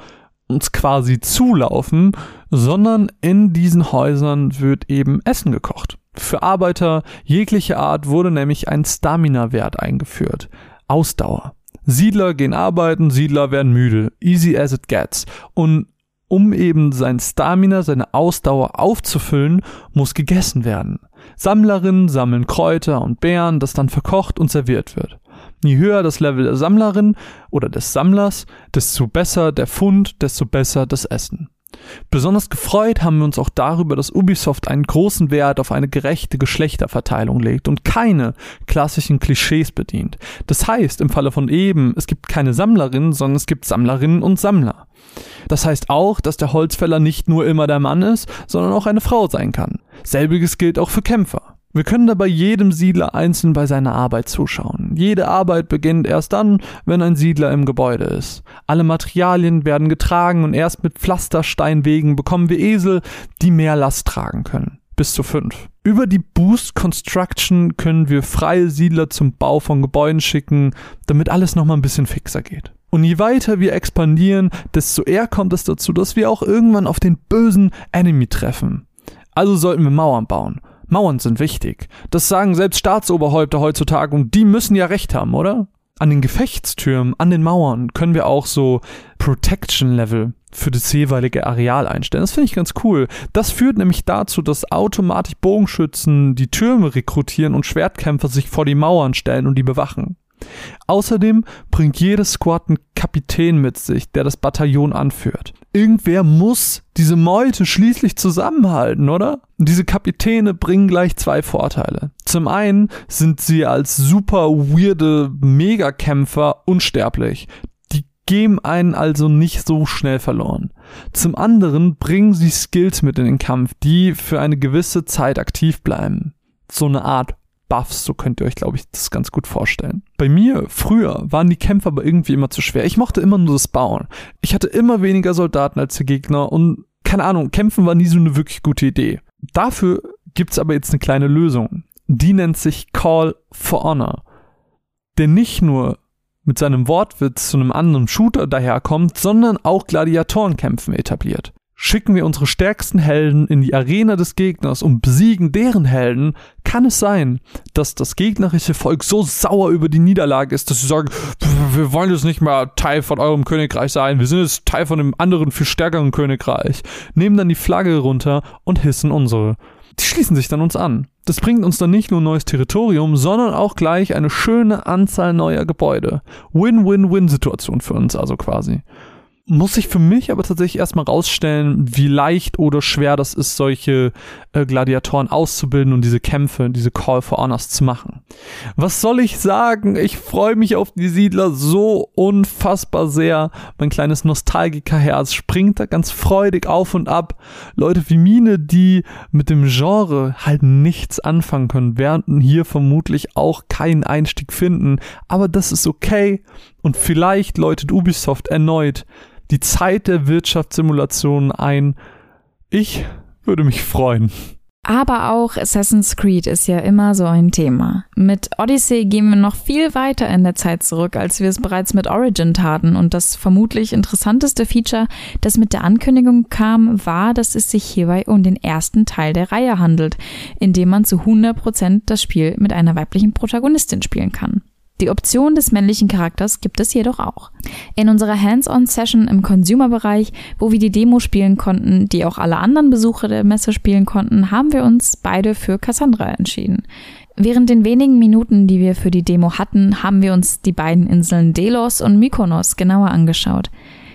uns quasi zulaufen, sondern in diesen Häusern wird eben Essen gekocht. Für Arbeiter jeglicher Art wurde nämlich ein Stamina-Wert eingeführt. Ausdauer. Siedler gehen arbeiten, Siedler werden müde. Easy as it gets. Und um eben sein Stamina, seine Ausdauer aufzufüllen, muss gegessen werden. Sammlerinnen sammeln Kräuter und Beeren, das dann verkocht und serviert wird. Je höher das Level der Sammlerin oder des Sammlers, desto besser der Fund, desto besser das Essen. Besonders gefreut haben wir uns auch darüber, dass Ubisoft einen großen Wert auf eine gerechte Geschlechterverteilung legt und keine klassischen Klischees bedient. Das heißt, im Falle von eben, es gibt keine Sammlerinnen, sondern es gibt Sammlerinnen und Sammler. Das heißt auch, dass der Holzfäller nicht nur immer der Mann ist, sondern auch eine Frau sein kann. Selbiges gilt auch für Kämpfer. Wir können dabei jedem Siedler einzeln bei seiner Arbeit zuschauen. Jede Arbeit beginnt erst dann, wenn ein Siedler im Gebäude ist. Alle Materialien werden getragen und erst mit Pflastersteinwegen bekommen wir Esel, die mehr Last tragen können. Bis zu fünf. Über die Boost Construction können wir freie Siedler zum Bau von Gebäuden schicken, damit alles nochmal ein bisschen fixer geht. Und je weiter wir expandieren, desto eher kommt es dazu, dass wir auch irgendwann auf den bösen Enemy treffen. Also sollten wir Mauern bauen. Mauern sind wichtig. Das sagen selbst Staatsoberhäupter heutzutage und die müssen ja recht haben, oder? An den Gefechtstürmen, an den Mauern können wir auch so Protection Level für das jeweilige Areal einstellen. Das finde ich ganz cool. Das führt nämlich dazu, dass automatisch Bogenschützen die Türme rekrutieren und Schwertkämpfer sich vor die Mauern stellen und die bewachen. Außerdem bringt jedes Squad einen Kapitän mit sich, der das Bataillon anführt. Irgendwer muss diese Meute schließlich zusammenhalten, oder? Und diese Kapitäne bringen gleich zwei Vorteile. Zum einen sind sie als super weirde Megakämpfer unsterblich. Die geben einen also nicht so schnell verloren. Zum anderen bringen sie Skills mit in den Kampf, die für eine gewisse Zeit aktiv bleiben. So eine Art Buffs, so könnt ihr euch, glaube ich, das ganz gut vorstellen. Bei mir früher waren die Kämpfe aber irgendwie immer zu schwer. Ich mochte immer nur das Bauen. Ich hatte immer weniger Soldaten als der Gegner und keine Ahnung, kämpfen war nie so eine wirklich gute Idee. Dafür gibt's aber jetzt eine kleine Lösung. Die nennt sich Call for Honor. Der nicht nur mit seinem Wortwitz zu einem anderen Shooter daherkommt, sondern auch Gladiatorenkämpfen etabliert. Schicken wir unsere stärksten Helden in die Arena des Gegners und besiegen deren Helden, kann es sein, dass das gegnerische Volk so sauer über die Niederlage ist, dass sie sagen, wir wollen jetzt nicht mehr Teil von eurem Königreich sein, wir sind jetzt Teil von einem anderen, viel stärkeren Königreich, nehmen dann die Flagge runter und hissen unsere. Die schließen sich dann uns an. Das bringt uns dann nicht nur neues Territorium, sondern auch gleich eine schöne Anzahl neuer Gebäude. Win-Win-Win-Situation für uns also quasi muss sich für mich aber tatsächlich erstmal rausstellen, wie leicht oder schwer das ist, solche äh, Gladiatoren auszubilden und diese Kämpfe, diese Call for Honors zu machen. Was soll ich sagen? Ich freue mich auf die Siedler so unfassbar sehr. Mein kleines Nostalgikerherz springt da ganz freudig auf und ab. Leute wie Mine, die mit dem Genre halt nichts anfangen können, werden hier vermutlich auch keinen Einstieg finden. Aber das ist okay. Und vielleicht läutet Ubisoft erneut die Zeit der Wirtschaftssimulation ein. Ich würde mich freuen.
Aber auch Assassin's Creed ist ja immer so ein Thema. Mit Odyssey gehen wir noch viel weiter in der Zeit zurück, als wir es bereits mit Origin taten. Und das vermutlich interessanteste Feature, das mit der Ankündigung kam, war, dass es sich hierbei um den ersten Teil der Reihe handelt, in dem man zu 100% das Spiel mit einer weiblichen Protagonistin spielen kann. Die Option des männlichen Charakters gibt es jedoch auch. In unserer Hands-on-Session im Consumer-Bereich, wo wir die Demo spielen konnten, die auch alle anderen Besucher der Messe spielen konnten, haben wir uns beide für Cassandra entschieden. Während den wenigen Minuten, die wir für die Demo hatten, haben wir uns die beiden Inseln Delos und Mykonos genauer angeschaut.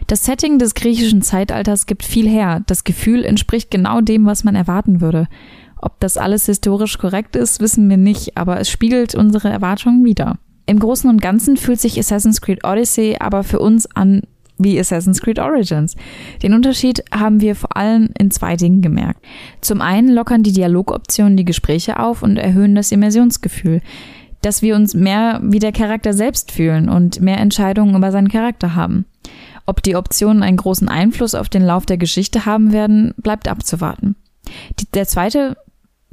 Das Setting des griechischen Zeitalters gibt viel her. Das Gefühl entspricht genau dem, was man erwarten würde. Ob das alles historisch korrekt ist, wissen wir nicht, aber es spiegelt unsere Erwartungen wider. Im Großen und Ganzen fühlt sich Assassin's Creed Odyssey aber für uns an wie Assassin's Creed Origins. Den Unterschied haben wir vor allem in zwei Dingen gemerkt. Zum einen lockern die Dialogoptionen die Gespräche auf und erhöhen das Immersionsgefühl, dass wir uns mehr wie der Charakter selbst fühlen und mehr Entscheidungen über seinen Charakter haben. Ob die Optionen einen großen Einfluss auf den Lauf der Geschichte haben werden, bleibt abzuwarten. Die, der zweite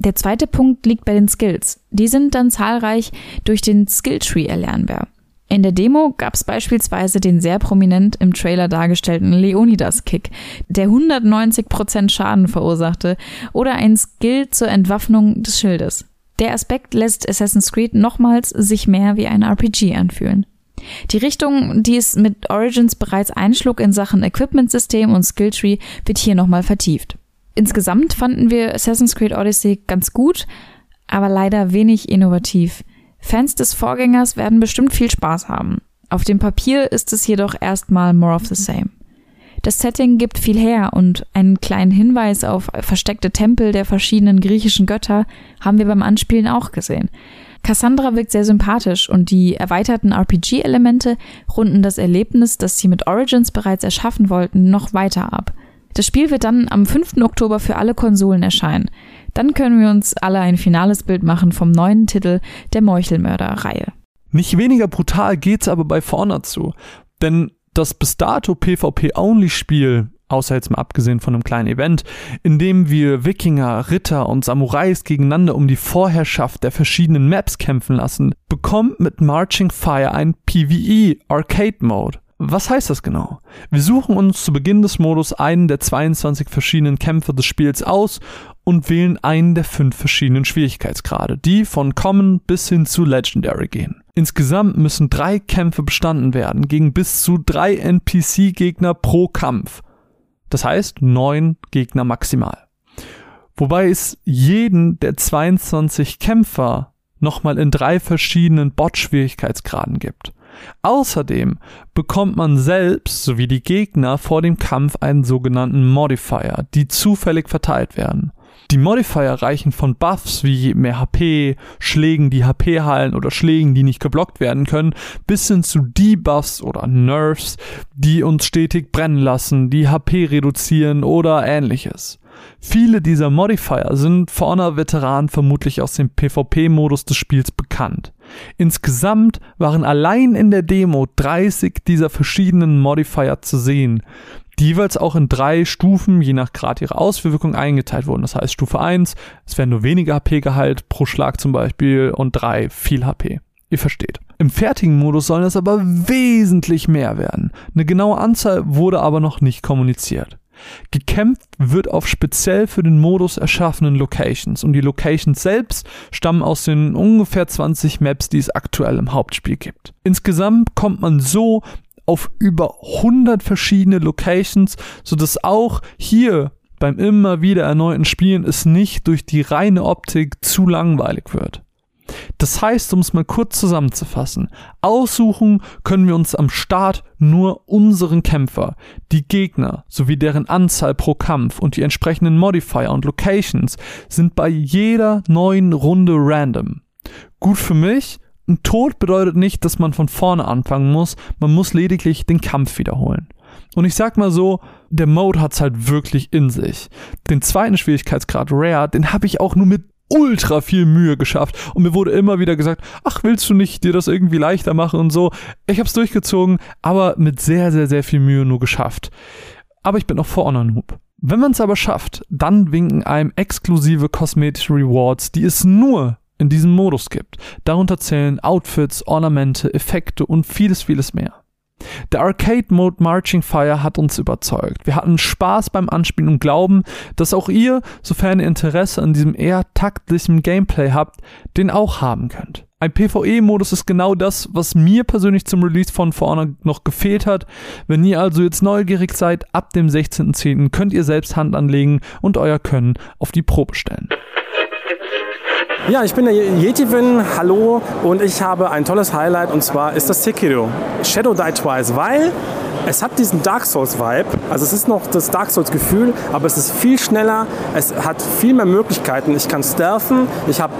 der zweite Punkt liegt bei den Skills. Die sind dann zahlreich durch den Skilltree erlernbar. In der Demo gab es beispielsweise den sehr prominent im Trailer dargestellten Leonidas-Kick, der 190% Schaden verursachte, oder ein Skill zur Entwaffnung des Schildes. Der Aspekt lässt Assassin's Creed nochmals sich mehr wie ein RPG anfühlen. Die Richtung, die es mit Origins bereits einschlug in Sachen Equipment-System und Skilltree, wird hier nochmal vertieft. Insgesamt fanden wir Assassin's Creed Odyssey ganz gut, aber leider wenig innovativ. Fans des Vorgängers werden bestimmt viel Spaß haben. Auf dem Papier ist es jedoch erstmal more of the same. Das Setting gibt viel her und einen kleinen Hinweis auf versteckte Tempel der verschiedenen griechischen Götter haben wir beim Anspielen auch gesehen. Cassandra wirkt sehr sympathisch und die erweiterten RPG-Elemente runden das Erlebnis, das sie mit Origins bereits erschaffen wollten, noch weiter ab. Das Spiel wird dann am 5. Oktober für alle Konsolen erscheinen. Dann können wir uns alle ein finales Bild machen vom neuen Titel der Meuchelmörder-Reihe.
Nicht weniger brutal geht's aber bei For Honor zu, denn das bis dato PvP-Only-Spiel außer jetzt mal abgesehen von einem kleinen Event, in dem wir Wikinger, Ritter und Samurais gegeneinander um die Vorherrschaft der verschiedenen Maps kämpfen lassen, bekommt mit Marching Fire ein PvE Arcade Mode. Was heißt das genau? Wir suchen uns zu Beginn des Modus einen der 22 verschiedenen Kämpfe des Spiels aus und wählen einen der fünf verschiedenen Schwierigkeitsgrade, die von Common bis hin zu Legendary gehen. Insgesamt müssen drei Kämpfe bestanden werden gegen bis zu drei NPC-Gegner pro Kampf. Das heißt, neun Gegner maximal. Wobei es jeden der 22 Kämpfer nochmal in drei verschiedenen Bot-Schwierigkeitsgraden gibt. Außerdem bekommt man selbst sowie die Gegner vor dem Kampf einen sogenannten Modifier, die zufällig verteilt werden. Die Modifier reichen von Buffs wie mehr HP, Schlägen, die HP heilen oder Schlägen, die nicht geblockt werden können, bis hin zu Debuffs oder Nerfs, die uns stetig brennen lassen, die HP reduzieren oder ähnliches. Viele dieser Modifier sind For Honor Veteranen vermutlich aus dem PvP-Modus des Spiels bekannt. Insgesamt waren allein in der Demo 30 dieser verschiedenen Modifier zu sehen, die jeweils auch in drei Stufen, je nach Grad ihrer Auswirkung, eingeteilt wurden. Das heißt, Stufe 1, es werden nur weniger HP geheilt, pro Schlag zum Beispiel, und 3, viel HP. Ihr versteht. Im fertigen Modus sollen es aber wesentlich mehr werden. Eine genaue Anzahl wurde aber noch nicht kommuniziert. Gekämpft wird auf speziell für den Modus erschaffenen Locations und die Locations selbst stammen aus den ungefähr 20 Maps, die es aktuell im Hauptspiel gibt. Insgesamt kommt man so auf über 100 verschiedene Locations, sodass auch hier beim immer wieder erneuten Spielen es nicht durch die reine Optik zu langweilig wird. Das heißt, um es mal kurz zusammenzufassen, aussuchen können wir uns am Start nur unseren Kämpfer, die Gegner sowie deren Anzahl pro Kampf und die entsprechenden Modifier und Locations sind bei jeder neuen Runde random. Gut für mich, ein Tod bedeutet nicht, dass man von vorne anfangen muss, man muss lediglich den Kampf wiederholen. Und ich sag mal so, der Mode hat's halt wirklich in sich. Den zweiten Schwierigkeitsgrad Rare, den habe ich auch nur mit ultra viel Mühe geschafft und mir wurde immer wieder gesagt, ach, willst du nicht dir das irgendwie leichter machen und so. Ich hab's durchgezogen, aber mit sehr, sehr, sehr viel Mühe nur geschafft. Aber ich bin noch vor Honor Noob. Wenn man es aber schafft, dann winken einem exklusive kosmetische Rewards, die es nur in diesem Modus gibt. Darunter zählen Outfits, Ornamente, Effekte und vieles, vieles mehr. Der Arcade Mode Marching Fire hat uns überzeugt. Wir hatten Spaß beim Anspielen und glauben, dass auch ihr, sofern ihr Interesse an diesem eher taktlichen Gameplay habt, den auch haben könnt. Ein PvE-Modus ist genau das, was mir persönlich zum Release von For noch gefehlt hat. Wenn ihr also jetzt neugierig seid, ab dem 16.10. könnt ihr selbst Hand anlegen und euer Können auf die Probe stellen.
Ja, ich bin der Yetivin, hallo. Und ich habe ein tolles Highlight und zwar ist das Sekiro. Shadow Die Twice, weil es hat diesen Dark Souls Vibe, also es ist noch das Dark Souls Gefühl, aber es ist viel schneller, es hat viel mehr Möglichkeiten. Ich kann stealthen, ich habe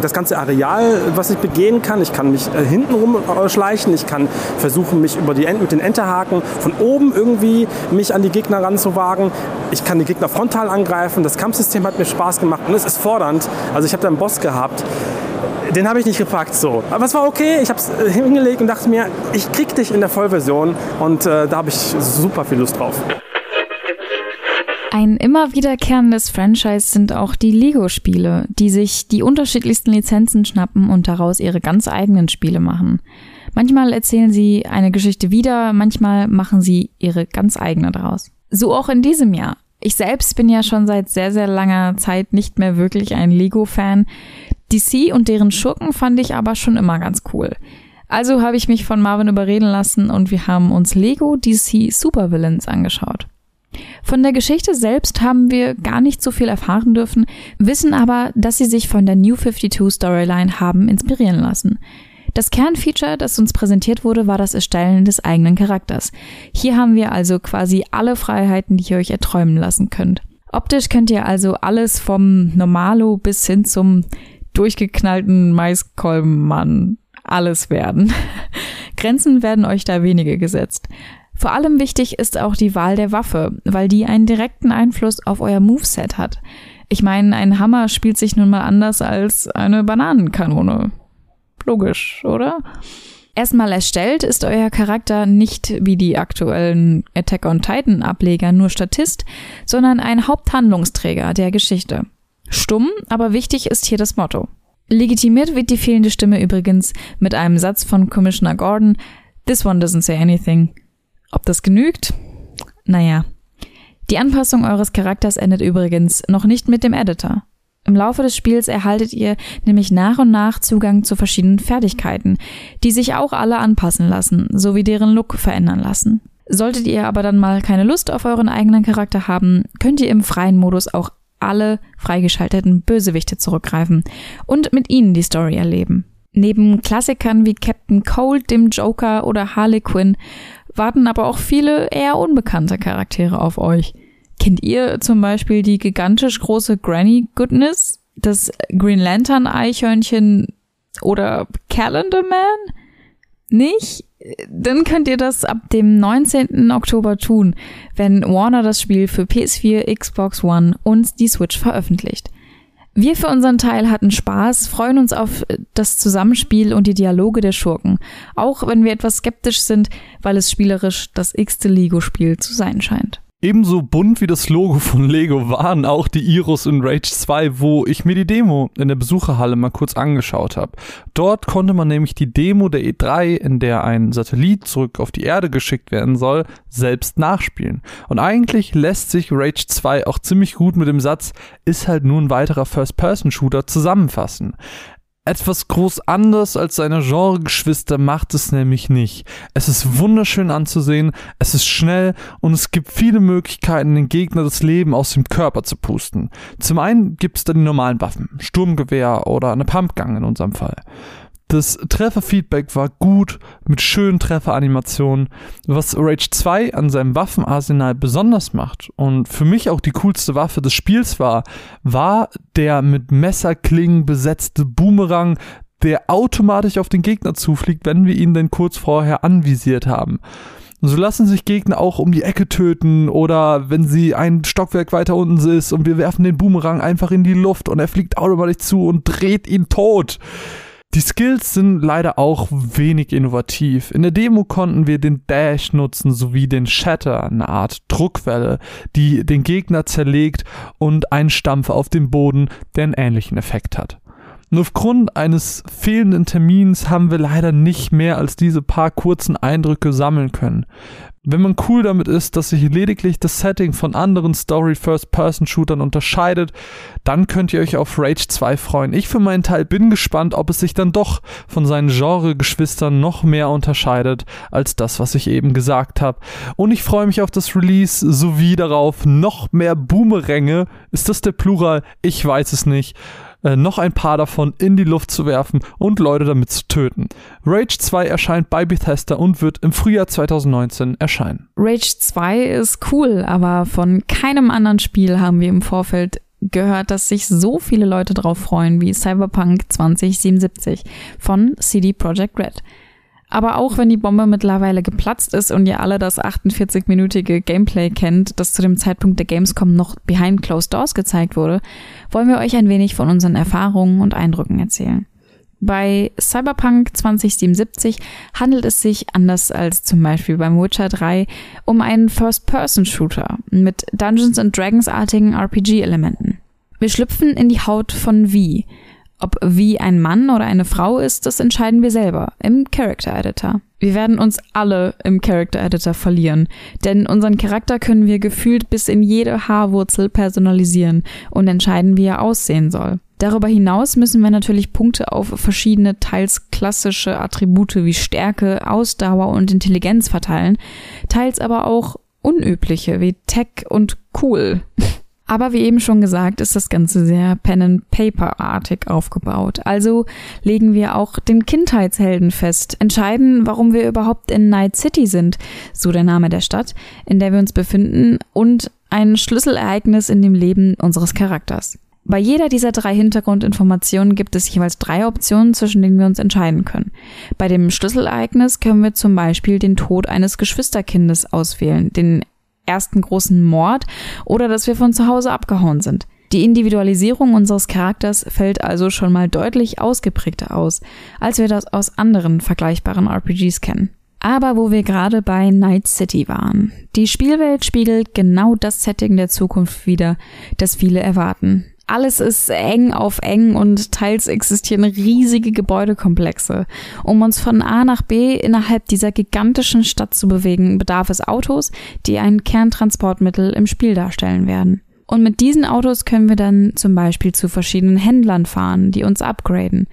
das ganze Areal, was ich begehen kann, ich kann mich äh, hinten rumschleichen, ich kann versuchen, mich über die End mit den Enterhaken von oben irgendwie mich an die Gegner ranzuwagen. Ich kann die Gegner frontal angreifen. Das Kampfsystem hat mir Spaß gemacht und es ist fordernd. Also ich habe da einen Boss gehabt, den habe ich nicht gepackt so. Aber es war okay, ich habe es äh, hingelegt und dachte mir, ich krieg dich in der Vollversion und äh, da habe ich super viel Lust drauf.
Ein immer wiederkehrendes Franchise sind auch die Lego-Spiele, die sich die unterschiedlichsten Lizenzen schnappen und daraus ihre ganz eigenen Spiele machen. Manchmal erzählen sie eine Geschichte wieder, manchmal machen sie ihre ganz eigene daraus. So auch in diesem Jahr. Ich selbst bin ja schon seit sehr, sehr langer Zeit nicht mehr wirklich ein Lego-Fan. DC und deren Schurken fand ich aber schon immer ganz cool. Also habe ich mich von Marvin überreden lassen und wir haben uns Lego DC Supervillains angeschaut. Von der Geschichte selbst haben wir gar nicht so viel erfahren dürfen, wissen aber, dass sie sich von der New 52 Storyline haben inspirieren lassen. Das Kernfeature, das uns präsentiert wurde, war das Erstellen des eigenen Charakters. Hier haben wir also quasi alle Freiheiten, die ihr euch erträumen lassen könnt. Optisch könnt ihr also alles vom Normalo bis hin zum durchgeknallten Maiskolbenmann alles werden. Grenzen werden euch da wenige gesetzt. Vor allem wichtig ist auch die Wahl der Waffe, weil die einen direkten Einfluss auf euer Moveset hat. Ich meine, ein Hammer spielt sich nun mal anders als eine Bananenkanone. Logisch, oder? Erstmal erstellt ist euer Charakter nicht wie die aktuellen Attack on Titan Ableger nur Statist, sondern ein Haupthandlungsträger der Geschichte. Stumm, aber wichtig ist hier das Motto. Legitimiert wird die fehlende Stimme übrigens mit einem Satz von Commissioner Gordon, This one doesn't say anything. Ob das genügt? Naja. Die Anpassung eures Charakters endet übrigens noch nicht mit dem Editor. Im Laufe des Spiels erhaltet ihr nämlich nach und nach Zugang zu verschiedenen Fertigkeiten, die sich auch alle anpassen lassen, sowie deren Look verändern lassen. Solltet ihr aber dann mal keine Lust auf euren eigenen Charakter haben, könnt ihr im freien Modus auch alle freigeschalteten Bösewichte zurückgreifen und mit ihnen die Story erleben. Neben Klassikern wie Captain Cold, dem Joker oder Harley Quinn warten aber auch viele eher unbekannte Charaktere auf euch. Kennt ihr zum Beispiel die gigantisch große Granny Goodness, das Green Lantern Eichhörnchen oder Calendar Man? Nicht? Dann könnt ihr das ab dem 19. Oktober tun, wenn Warner das Spiel für PS4, Xbox One und die Switch veröffentlicht. Wir für unseren Teil hatten Spaß, freuen uns auf das Zusammenspiel und die Dialoge der Schurken, auch wenn wir etwas skeptisch sind, weil es spielerisch das x-te Lego-Spiel zu sein scheint.
Ebenso bunt wie das Logo von Lego waren auch die Iros in Rage 2, wo ich mir die Demo in der Besucherhalle mal kurz angeschaut habe. Dort konnte man nämlich die Demo der E3, in der ein Satellit zurück auf die Erde geschickt werden soll, selbst nachspielen. Und eigentlich lässt sich Rage 2 auch ziemlich gut mit dem Satz, ist halt nur ein weiterer First-Person-Shooter zusammenfassen. Etwas groß anders als seine Genregeschwister macht es nämlich nicht. Es ist wunderschön anzusehen, es ist schnell und es gibt viele Möglichkeiten, den Gegner das Leben aus dem Körper zu pusten. Zum einen gibt es da die normalen Waffen, Sturmgewehr oder eine Pumpgun in unserem Fall. Das Trefferfeedback war gut, mit schönen Trefferanimationen. Was Rage 2 an seinem Waffenarsenal besonders macht und für mich auch die coolste Waffe des Spiels war, war der mit Messerklingen besetzte Boomerang, der automatisch auf den Gegner zufliegt, wenn wir ihn denn kurz vorher anvisiert haben. So lassen sich Gegner auch um die Ecke töten oder wenn sie ein Stockwerk weiter unten ist und wir werfen den Boomerang einfach in die Luft und er fliegt automatisch zu und dreht ihn tot. Die Skills sind leider auch wenig innovativ. In der Demo konnten wir den Dash nutzen sowie den Shatter, eine Art Druckwelle, die den Gegner zerlegt und einen Stampf auf den Boden, der einen ähnlichen Effekt hat. Nur aufgrund eines fehlenden Termins haben wir leider nicht mehr als diese paar kurzen Eindrücke sammeln können. Wenn man cool damit ist, dass sich lediglich das Setting von anderen Story-First-Person-Shootern unterscheidet, dann könnt ihr euch auf Rage 2 freuen. Ich für meinen Teil bin gespannt, ob es sich dann doch von seinen Genre-Geschwistern noch mehr unterscheidet als das, was ich eben gesagt habe. Und ich freue mich auf das Release sowie darauf noch mehr Boomeränge. Ist das der Plural? Ich weiß es nicht äh, noch ein paar davon in die Luft zu werfen und Leute damit zu töten. Rage 2 erscheint bei Bethesda und wird im Frühjahr 2019 erscheinen.
Rage 2 ist cool, aber von keinem anderen Spiel haben wir im Vorfeld gehört, dass sich so viele Leute drauf freuen wie Cyberpunk 2077 von CD Projekt Red. Aber auch wenn die Bombe mittlerweile geplatzt ist und ihr alle das 48-minütige Gameplay kennt, das zu dem Zeitpunkt der Gamescom noch behind closed doors gezeigt wurde, wollen wir euch ein wenig von unseren Erfahrungen und Eindrücken erzählen. Bei Cyberpunk 2077 handelt es sich, anders als zum Beispiel beim Witcher 3, um einen First-Person-Shooter mit Dungeons and Dragons-artigen RPG-Elementen. Wir schlüpfen in die Haut von V, ob wie ein Mann oder eine Frau ist, das entscheiden wir selber im Character Editor. Wir werden uns alle im Character Editor verlieren, denn unseren Charakter können wir gefühlt bis in jede Haarwurzel personalisieren und entscheiden, wie er aussehen soll. Darüber hinaus müssen wir natürlich Punkte auf verschiedene teils klassische Attribute wie Stärke, Ausdauer und Intelligenz verteilen, teils aber auch unübliche wie Tech und Cool. Aber wie eben schon gesagt, ist das Ganze sehr Pen-and-Paper-artig aufgebaut. Also legen wir auch den Kindheitshelden fest, entscheiden, warum wir überhaupt in Night City sind, so der Name der Stadt, in der wir uns befinden, und ein Schlüsselereignis in dem Leben unseres Charakters. Bei jeder dieser drei Hintergrundinformationen gibt es jeweils drei Optionen, zwischen denen wir uns entscheiden können. Bei dem Schlüsselereignis können wir zum Beispiel den Tod eines Geschwisterkindes auswählen, den ersten großen Mord oder dass wir von zu Hause abgehauen sind. Die Individualisierung unseres Charakters fällt also schon mal deutlich ausgeprägter aus, als wir das aus anderen vergleichbaren RPGs kennen. Aber wo wir gerade bei Night City waren. Die Spielwelt spiegelt genau das Setting der Zukunft wider, das viele erwarten. Alles ist eng auf eng und teils existieren riesige Gebäudekomplexe. Um uns von A nach B innerhalb dieser gigantischen Stadt zu bewegen, bedarf es Autos, die ein Kerntransportmittel im Spiel darstellen werden. Und mit diesen Autos können wir dann zum Beispiel zu verschiedenen Händlern fahren, die uns upgraden.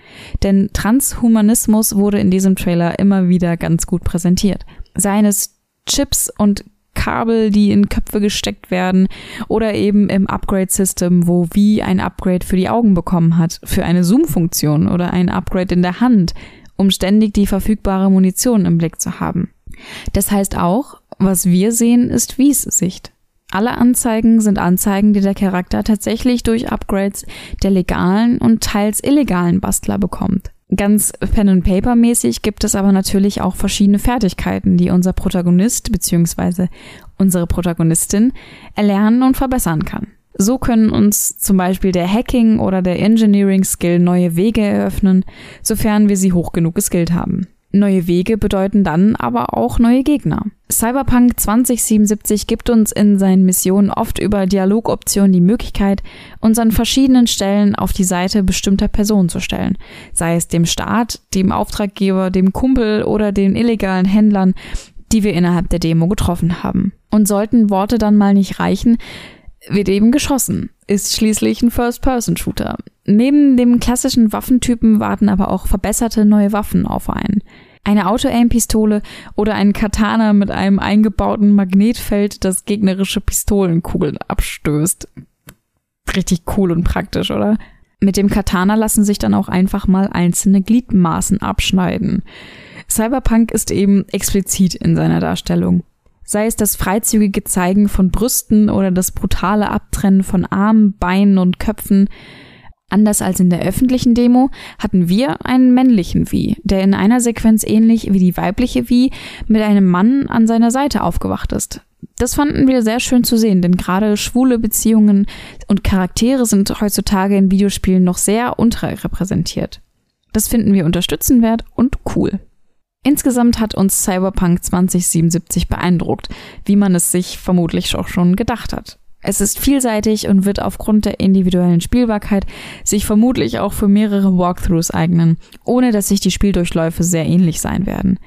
Denn Transhumanismus wurde in diesem Trailer immer wieder ganz gut präsentiert. Seien es Chips und Kabel, die in Köpfe gesteckt werden oder eben im Upgrade-System, wo wie ein Upgrade für die Augen bekommen hat, für eine Zoom-Funktion oder ein Upgrade in der Hand, um ständig die verfügbare Munition im Blick zu haben. Das heißt auch, was wir sehen, ist Wies Sicht. Alle Anzeigen sind Anzeigen, die der Charakter tatsächlich durch Upgrades der legalen und teils illegalen Bastler bekommt. Ganz Pen and Paper mäßig gibt es aber natürlich auch verschiedene Fertigkeiten, die unser Protagonist bzw. unsere Protagonistin erlernen und verbessern kann. So können uns zum Beispiel der Hacking oder der Engineering Skill neue Wege eröffnen, sofern wir sie hoch genug geskillt haben. Neue Wege bedeuten dann aber auch neue Gegner. Cyberpunk 2077 gibt uns in seinen Missionen oft über Dialogoptionen die Möglichkeit, uns an verschiedenen Stellen auf die Seite bestimmter Personen zu stellen, sei es dem Staat, dem Auftraggeber, dem Kumpel oder den illegalen Händlern, die wir innerhalb der Demo getroffen haben. Und sollten Worte dann mal nicht reichen, wird eben geschossen. Ist schließlich ein First-Person-Shooter. Neben dem klassischen Waffentypen warten aber auch verbesserte neue Waffen auf einen. Eine Auto-Aim-Pistole oder ein Katana mit einem eingebauten Magnetfeld, das gegnerische Pistolenkugeln abstößt. Richtig cool und praktisch, oder? Mit dem Katana lassen sich dann auch einfach mal einzelne Gliedmaßen abschneiden. Cyberpunk ist eben explizit in seiner Darstellung. Sei es das freizügige Zeigen von Brüsten oder das brutale Abtrennen von Armen, Beinen und Köpfen, Anders als in der öffentlichen Demo hatten wir einen männlichen Wie, der in einer Sequenz ähnlich wie die weibliche Wie mit einem Mann an seiner Seite aufgewacht ist. Das fanden wir sehr schön zu sehen, denn gerade schwule Beziehungen und Charaktere sind heutzutage in Videospielen noch sehr unterrepräsentiert. Das finden wir unterstützenwert und cool. Insgesamt hat uns Cyberpunk 2077 beeindruckt, wie man es sich vermutlich auch schon gedacht hat. Es ist vielseitig und wird aufgrund der individuellen Spielbarkeit sich vermutlich auch für mehrere Walkthroughs eignen, ohne dass sich die Spieldurchläufe sehr ähnlich sein werden.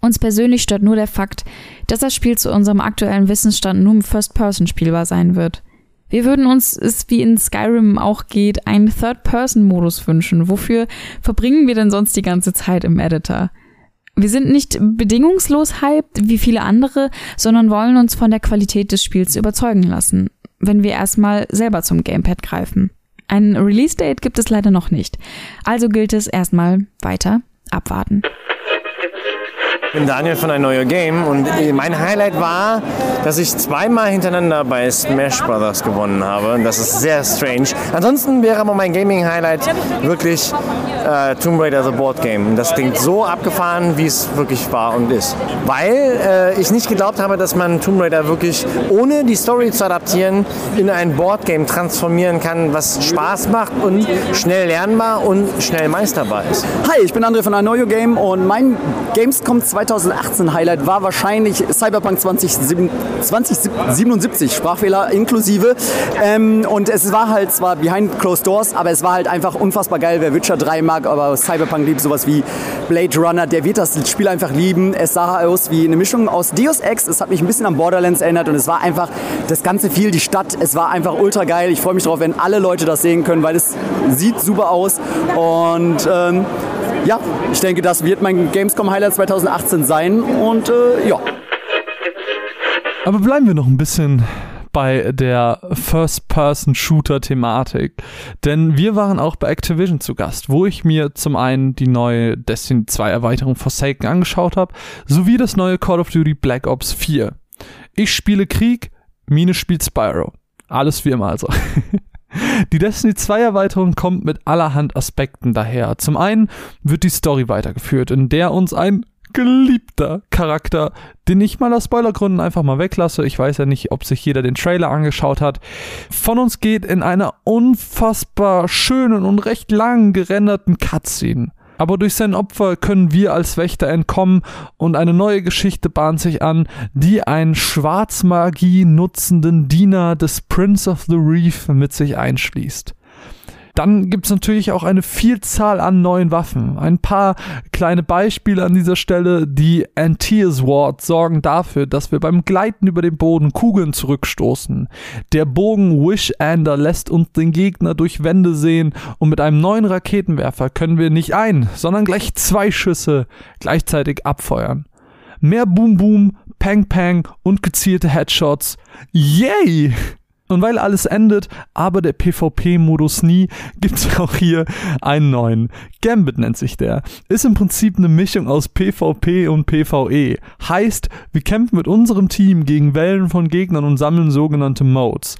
Uns persönlich stört nur der Fakt, dass das Spiel zu unserem aktuellen Wissensstand nur im First-Person spielbar sein wird. Wir würden uns es wie in Skyrim auch geht, einen Third-Person-Modus wünschen. Wofür verbringen wir denn sonst die ganze Zeit im Editor? Wir sind nicht bedingungslos hyped wie viele andere, sondern wollen uns von der Qualität des Spiels überzeugen lassen, wenn wir erstmal selber zum Gamepad greifen. Ein Release-Date gibt es leider noch nicht. Also gilt es erstmal weiter abwarten.
Ich bin Daniel von ein neuer Game und mein Highlight war, dass ich zweimal hintereinander bei Smash Brothers gewonnen habe. Das ist sehr strange. Ansonsten wäre aber mein Gaming-Highlight wirklich äh, Tomb Raider The Board Game. Das klingt so abgefahren, wie es wirklich war und ist. Weil äh, ich nicht geglaubt habe, dass man Tomb Raider wirklich ohne die Story zu adaptieren in ein Board Game transformieren kann, was Spaß macht und schnell lernbar und schnell meisterbar ist.
Hi, ich bin André von Anoyo Game und mein Gamescom 2 2018 Highlight war wahrscheinlich Cyberpunk 2077, Sprachfehler inklusive. Ähm, und es war halt zwar behind closed doors, aber es war halt einfach unfassbar geil. Wer Witcher 3 mag, aber Cyberpunk liebt sowas wie Blade Runner, der wird das Spiel einfach lieben. Es sah aus wie eine Mischung aus Deus Ex. Es hat mich ein bisschen an Borderlands erinnert und es war einfach das ganze viel, die Stadt. Es war einfach ultra geil. Ich freue mich darauf, wenn alle Leute das sehen können, weil es sieht super aus. Und ähm, ja, ich denke, das wird mein Gamescom Highlight 2018 sein und äh, ja.
Aber bleiben wir noch ein bisschen bei der First-Person-Shooter-Thematik. Denn wir waren auch bei Activision zu Gast, wo ich mir zum einen die neue Destiny 2 Erweiterung Forsaken angeschaut habe, sowie das neue Call of Duty Black Ops 4. Ich spiele Krieg, Mine spielt Spyro. Alles wie immer also. Die Destiny 2 Erweiterung kommt mit allerhand Aspekten daher. Zum einen wird die Story weitergeführt, in der uns ein geliebter Charakter, den ich mal aus Spoilergründen einfach mal weglasse. Ich weiß ja nicht, ob sich jeder den Trailer angeschaut hat. Von uns geht in einer unfassbar schönen und recht lang gerenderten Cutscene. Aber durch sein Opfer können wir als Wächter entkommen und eine neue Geschichte bahnt sich an, die einen Schwarzmagie nutzenden Diener des Prince of the Reef mit sich einschließt. Dann gibt es natürlich auch eine Vielzahl an neuen Waffen. Ein paar kleine Beispiele an dieser Stelle. Die Antias Ward sorgen dafür, dass wir beim Gleiten über den Boden Kugeln zurückstoßen. Der Bogen Wish-Ander lässt uns den Gegner durch Wände sehen und mit einem neuen Raketenwerfer können wir nicht ein, sondern gleich zwei Schüsse gleichzeitig abfeuern. Mehr Boom Boom, Pang Pang und gezielte Headshots. Yay! Und weil alles endet, aber der PvP-Modus nie, gibt's auch hier einen neuen. Gambit nennt sich der. Ist im Prinzip eine Mischung aus PvP und PvE. Heißt, wir kämpfen mit unserem Team gegen Wellen von Gegnern und sammeln sogenannte Modes.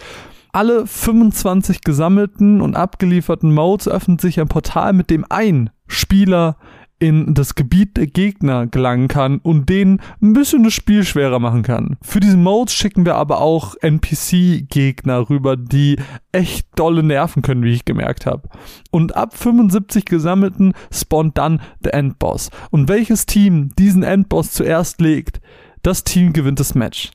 Alle 25 gesammelten und abgelieferten Modes öffnet sich ein Portal, mit dem ein Spieler in das Gebiet der Gegner gelangen kann und denen ein bisschen das Spiel schwerer machen kann. Für diesen Mode schicken wir aber auch NPC-Gegner rüber, die echt dolle nerven können, wie ich gemerkt habe. Und ab 75 gesammelten spawnt dann der Endboss. Und welches Team diesen Endboss zuerst legt, das Team gewinnt das Match.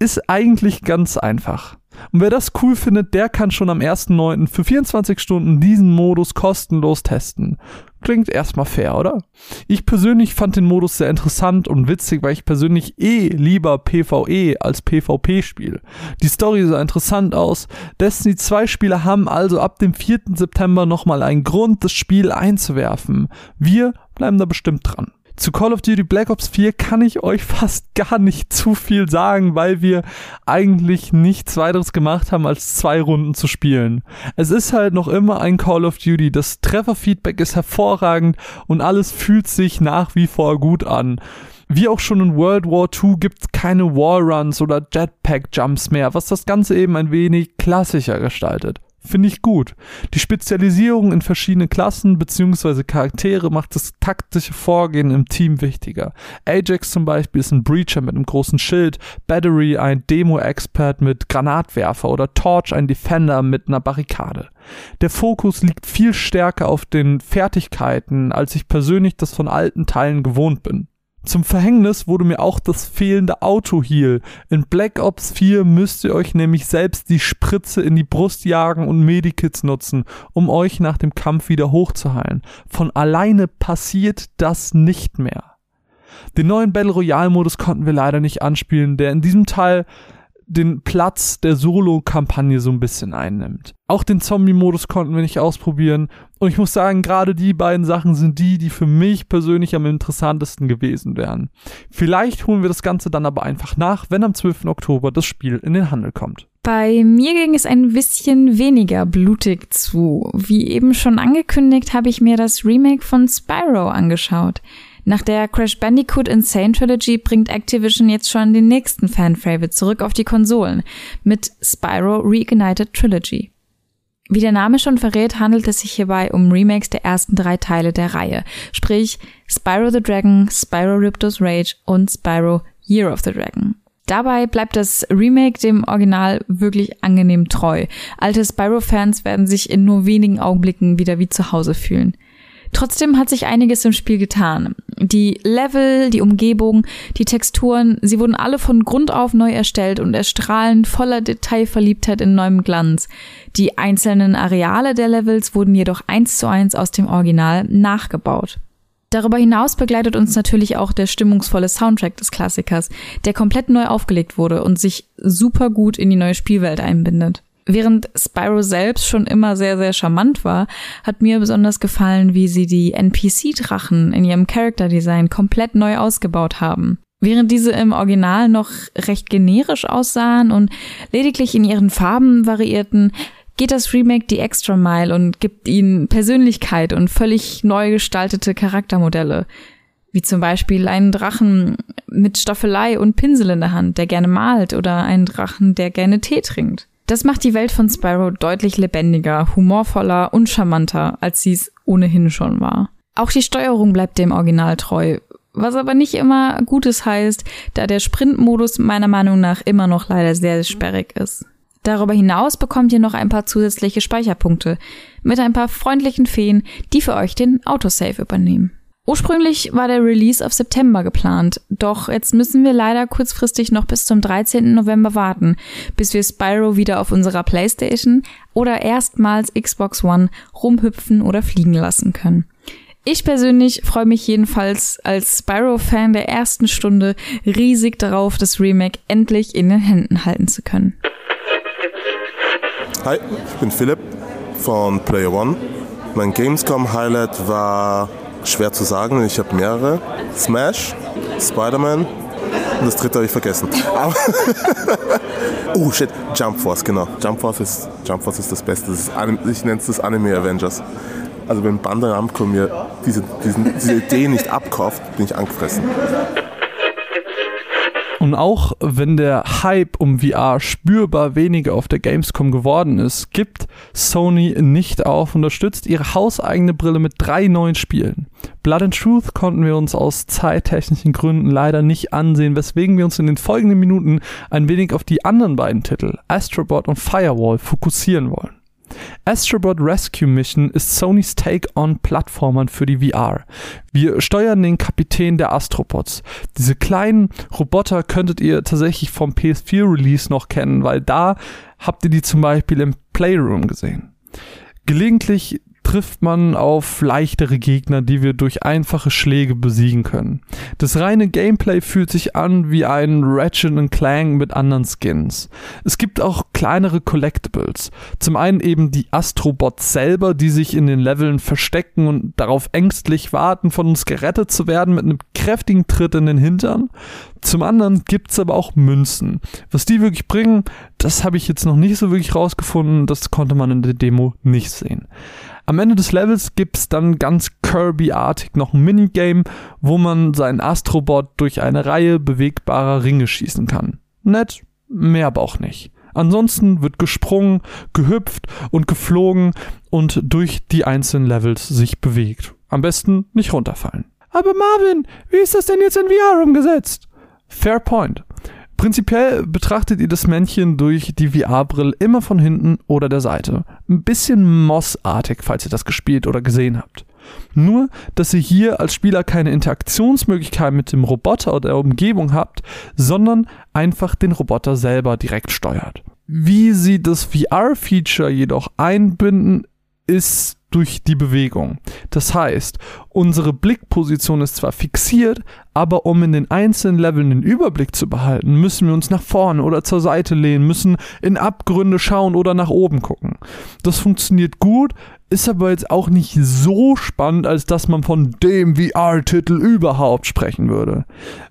Ist eigentlich ganz einfach. Und wer das cool findet, der kann schon am 1.9. für 24 Stunden diesen Modus kostenlos testen. Klingt erstmal fair, oder? Ich persönlich fand den Modus sehr interessant und witzig, weil ich persönlich eh lieber PvE als PvP spiele. Die Story sah interessant aus. Destiny 2 Spieler haben also ab dem 4. September nochmal einen Grund, das Spiel einzuwerfen. Wir bleiben da bestimmt dran. Zu Call of Duty Black Ops 4 kann ich euch fast gar nicht zu viel sagen, weil wir eigentlich nichts weiteres gemacht haben, als zwei Runden zu spielen. Es ist halt noch immer ein Call of Duty. Das Trefferfeedback ist hervorragend und alles fühlt sich nach wie vor gut an. Wie auch schon in World War II gibt es keine Wallruns oder Jetpack-Jumps mehr, was das Ganze eben ein wenig klassischer gestaltet. Finde ich gut. Die Spezialisierung in verschiedene Klassen bzw. Charaktere macht das taktische Vorgehen im Team wichtiger. Ajax zum Beispiel ist ein Breacher mit einem großen Schild, Battery ein Demo-Expert mit Granatwerfer oder Torch ein Defender mit einer Barrikade. Der Fokus liegt viel stärker auf den Fertigkeiten, als ich persönlich das von alten Teilen gewohnt bin. Zum Verhängnis wurde mir auch das fehlende Auto-Heal. In Black Ops 4 müsst ihr euch nämlich selbst die Spritze in die Brust jagen und Medikits nutzen, um euch nach dem Kampf wieder hochzuheilen. Von alleine passiert das nicht mehr. Den neuen Battle Royale Modus konnten wir leider nicht anspielen, der in diesem Teil den Platz der Solo-Kampagne so ein bisschen einnimmt. Auch den Zombie-Modus konnten wir nicht ausprobieren. Und ich muss sagen, gerade die beiden Sachen sind die, die für mich persönlich am interessantesten gewesen wären. Vielleicht holen wir das Ganze dann aber einfach nach, wenn am 12. Oktober das Spiel in den Handel kommt.
Bei mir ging es ein bisschen weniger blutig zu. Wie eben schon angekündigt, habe ich mir das Remake von Spyro angeschaut. Nach der Crash Bandicoot Insane Trilogy bringt Activision jetzt schon den nächsten Fan-Favorite zurück auf die Konsolen mit Spyro Reignited Trilogy. Wie der Name schon verrät, handelt es sich hierbei um Remakes der ersten drei Teile der Reihe, sprich Spyro the Dragon, Spyro Ripto's Rage und Spyro Year of the Dragon. Dabei bleibt das Remake dem Original wirklich angenehm treu. Alte Spyro-Fans werden sich in nur wenigen Augenblicken wieder wie zu Hause fühlen. Trotzdem hat sich einiges im Spiel getan. Die Level, die Umgebung, die Texturen, sie wurden alle von Grund auf neu erstellt und erstrahlen voller Detailverliebtheit in neuem Glanz. Die einzelnen Areale der Levels wurden jedoch eins zu eins aus dem Original nachgebaut. Darüber hinaus begleitet uns natürlich auch der stimmungsvolle Soundtrack des Klassikers, der komplett neu aufgelegt wurde und sich super gut in die neue Spielwelt einbindet. Während Spyro selbst schon immer sehr, sehr charmant war, hat mir besonders gefallen, wie sie die NPC-Drachen in ihrem Character-Design komplett neu ausgebaut haben. Während diese im Original noch recht generisch aussahen und lediglich in ihren Farben variierten, geht das Remake die Extra Mile und gibt ihnen Persönlichkeit und völlig neu gestaltete Charaktermodelle. Wie zum Beispiel einen Drachen mit Staffelei und Pinsel in der Hand, der gerne malt, oder einen Drachen, der gerne Tee trinkt. Das macht die Welt von Spyro deutlich lebendiger, humorvoller und charmanter, als sie es ohnehin schon war. Auch die Steuerung bleibt dem Original treu, was aber nicht immer Gutes heißt, da der Sprintmodus meiner Meinung nach immer noch leider sehr sperrig ist. Darüber hinaus bekommt ihr noch ein paar zusätzliche Speicherpunkte mit ein paar freundlichen Feen, die für euch den Autosave übernehmen. Ursprünglich war der Release auf September geplant, doch jetzt müssen wir leider kurzfristig noch bis zum 13. November warten, bis wir Spyro wieder auf unserer Playstation oder erstmals Xbox One rumhüpfen oder fliegen lassen können. Ich persönlich freue mich jedenfalls als Spyro-Fan der ersten Stunde riesig darauf, das Remake endlich in den Händen halten zu können.
Hi, ich bin Philipp von Player One. Mein Gamescom-Highlight war schwer zu sagen, ich habe mehrere. Smash, Spider-Man und das dritte habe ich vergessen. oh shit, Jump Force, genau. Jump Force ist, Jump Force ist das Beste. Das ist, ich nenne es das Anime Avengers. Also wenn Bandai Namco mir diese, diesen, diese Idee nicht abkauft, bin ich angefressen.
Und auch wenn der Hype um VR spürbar weniger auf der Gamescom geworden ist, gibt Sony nicht auf und unterstützt ihre hauseigene Brille mit drei neuen Spielen. Blood and Truth konnten wir uns aus zeittechnischen Gründen leider nicht ansehen, weswegen wir uns in den folgenden Minuten ein wenig auf die anderen beiden Titel, Astrobot und Firewall, fokussieren wollen. Astrobot Rescue Mission ist Sonys Take on Plattformern für die VR. Wir steuern den Kapitän der Astrobots. Diese kleinen Roboter könntet ihr tatsächlich vom PS4 Release noch kennen, weil da habt ihr die zum Beispiel im Playroom gesehen. Gelegentlich trifft man auf leichtere Gegner, die wir durch einfache Schläge besiegen können. Das reine Gameplay fühlt sich an wie ein Ratchet Clank mit anderen Skins. Es gibt auch kleinere Collectibles. Zum einen eben die Astrobots selber, die sich in den Leveln verstecken und darauf ängstlich warten, von uns gerettet zu werden mit einem kräftigen Tritt in den Hintern. Zum anderen gibt's aber auch Münzen. Was die wirklich bringen, das habe ich jetzt noch nicht so wirklich rausgefunden. Das konnte man in der Demo nicht sehen. Am Ende des Levels gibt's dann ganz Kirby-artig noch ein Minigame, wo man seinen Astrobot durch eine Reihe bewegbarer Ringe schießen kann. Nett, mehr aber auch nicht. Ansonsten wird gesprungen, gehüpft und geflogen und durch die einzelnen Levels sich bewegt. Am besten nicht runterfallen. Aber Marvin, wie ist das denn jetzt in VR umgesetzt? Fair point. Prinzipiell betrachtet ihr das Männchen durch die VR-Brille immer von hinten oder der Seite. Ein bisschen Moss-artig, falls ihr das gespielt oder gesehen habt. Nur, dass ihr hier als Spieler keine Interaktionsmöglichkeit mit dem Roboter oder der Umgebung habt, sondern einfach den Roboter selber direkt steuert. Wie sie das VR-Feature jedoch einbinden, ist durch die Bewegung. Das heißt, unsere Blickposition ist zwar fixiert, aber um in den einzelnen Leveln den Überblick zu behalten, müssen wir uns nach vorne oder zur Seite lehnen, müssen in Abgründe schauen oder nach oben gucken. Das funktioniert gut, ist aber jetzt auch nicht so spannend, als dass man von dem VR-Titel überhaupt sprechen würde.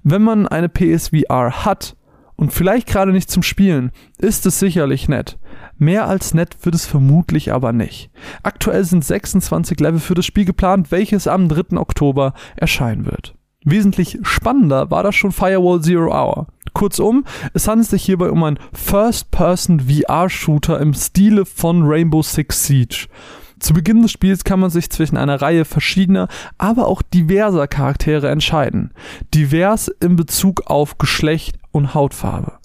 Wenn man eine PSVR hat und vielleicht gerade nicht zum Spielen, ist es sicherlich nett. Mehr als nett wird es vermutlich aber nicht. Aktuell sind 26 Level für das Spiel geplant, welches am 3. Oktober erscheinen wird. Wesentlich spannender war das schon Firewall Zero Hour. Kurzum, es handelt sich hierbei um einen First-Person VR-Shooter im Stile von Rainbow Six Siege. Zu Beginn des Spiels kann man sich zwischen einer Reihe verschiedener, aber auch diverser Charaktere entscheiden. Divers in Bezug auf Geschlecht und Hautfarbe.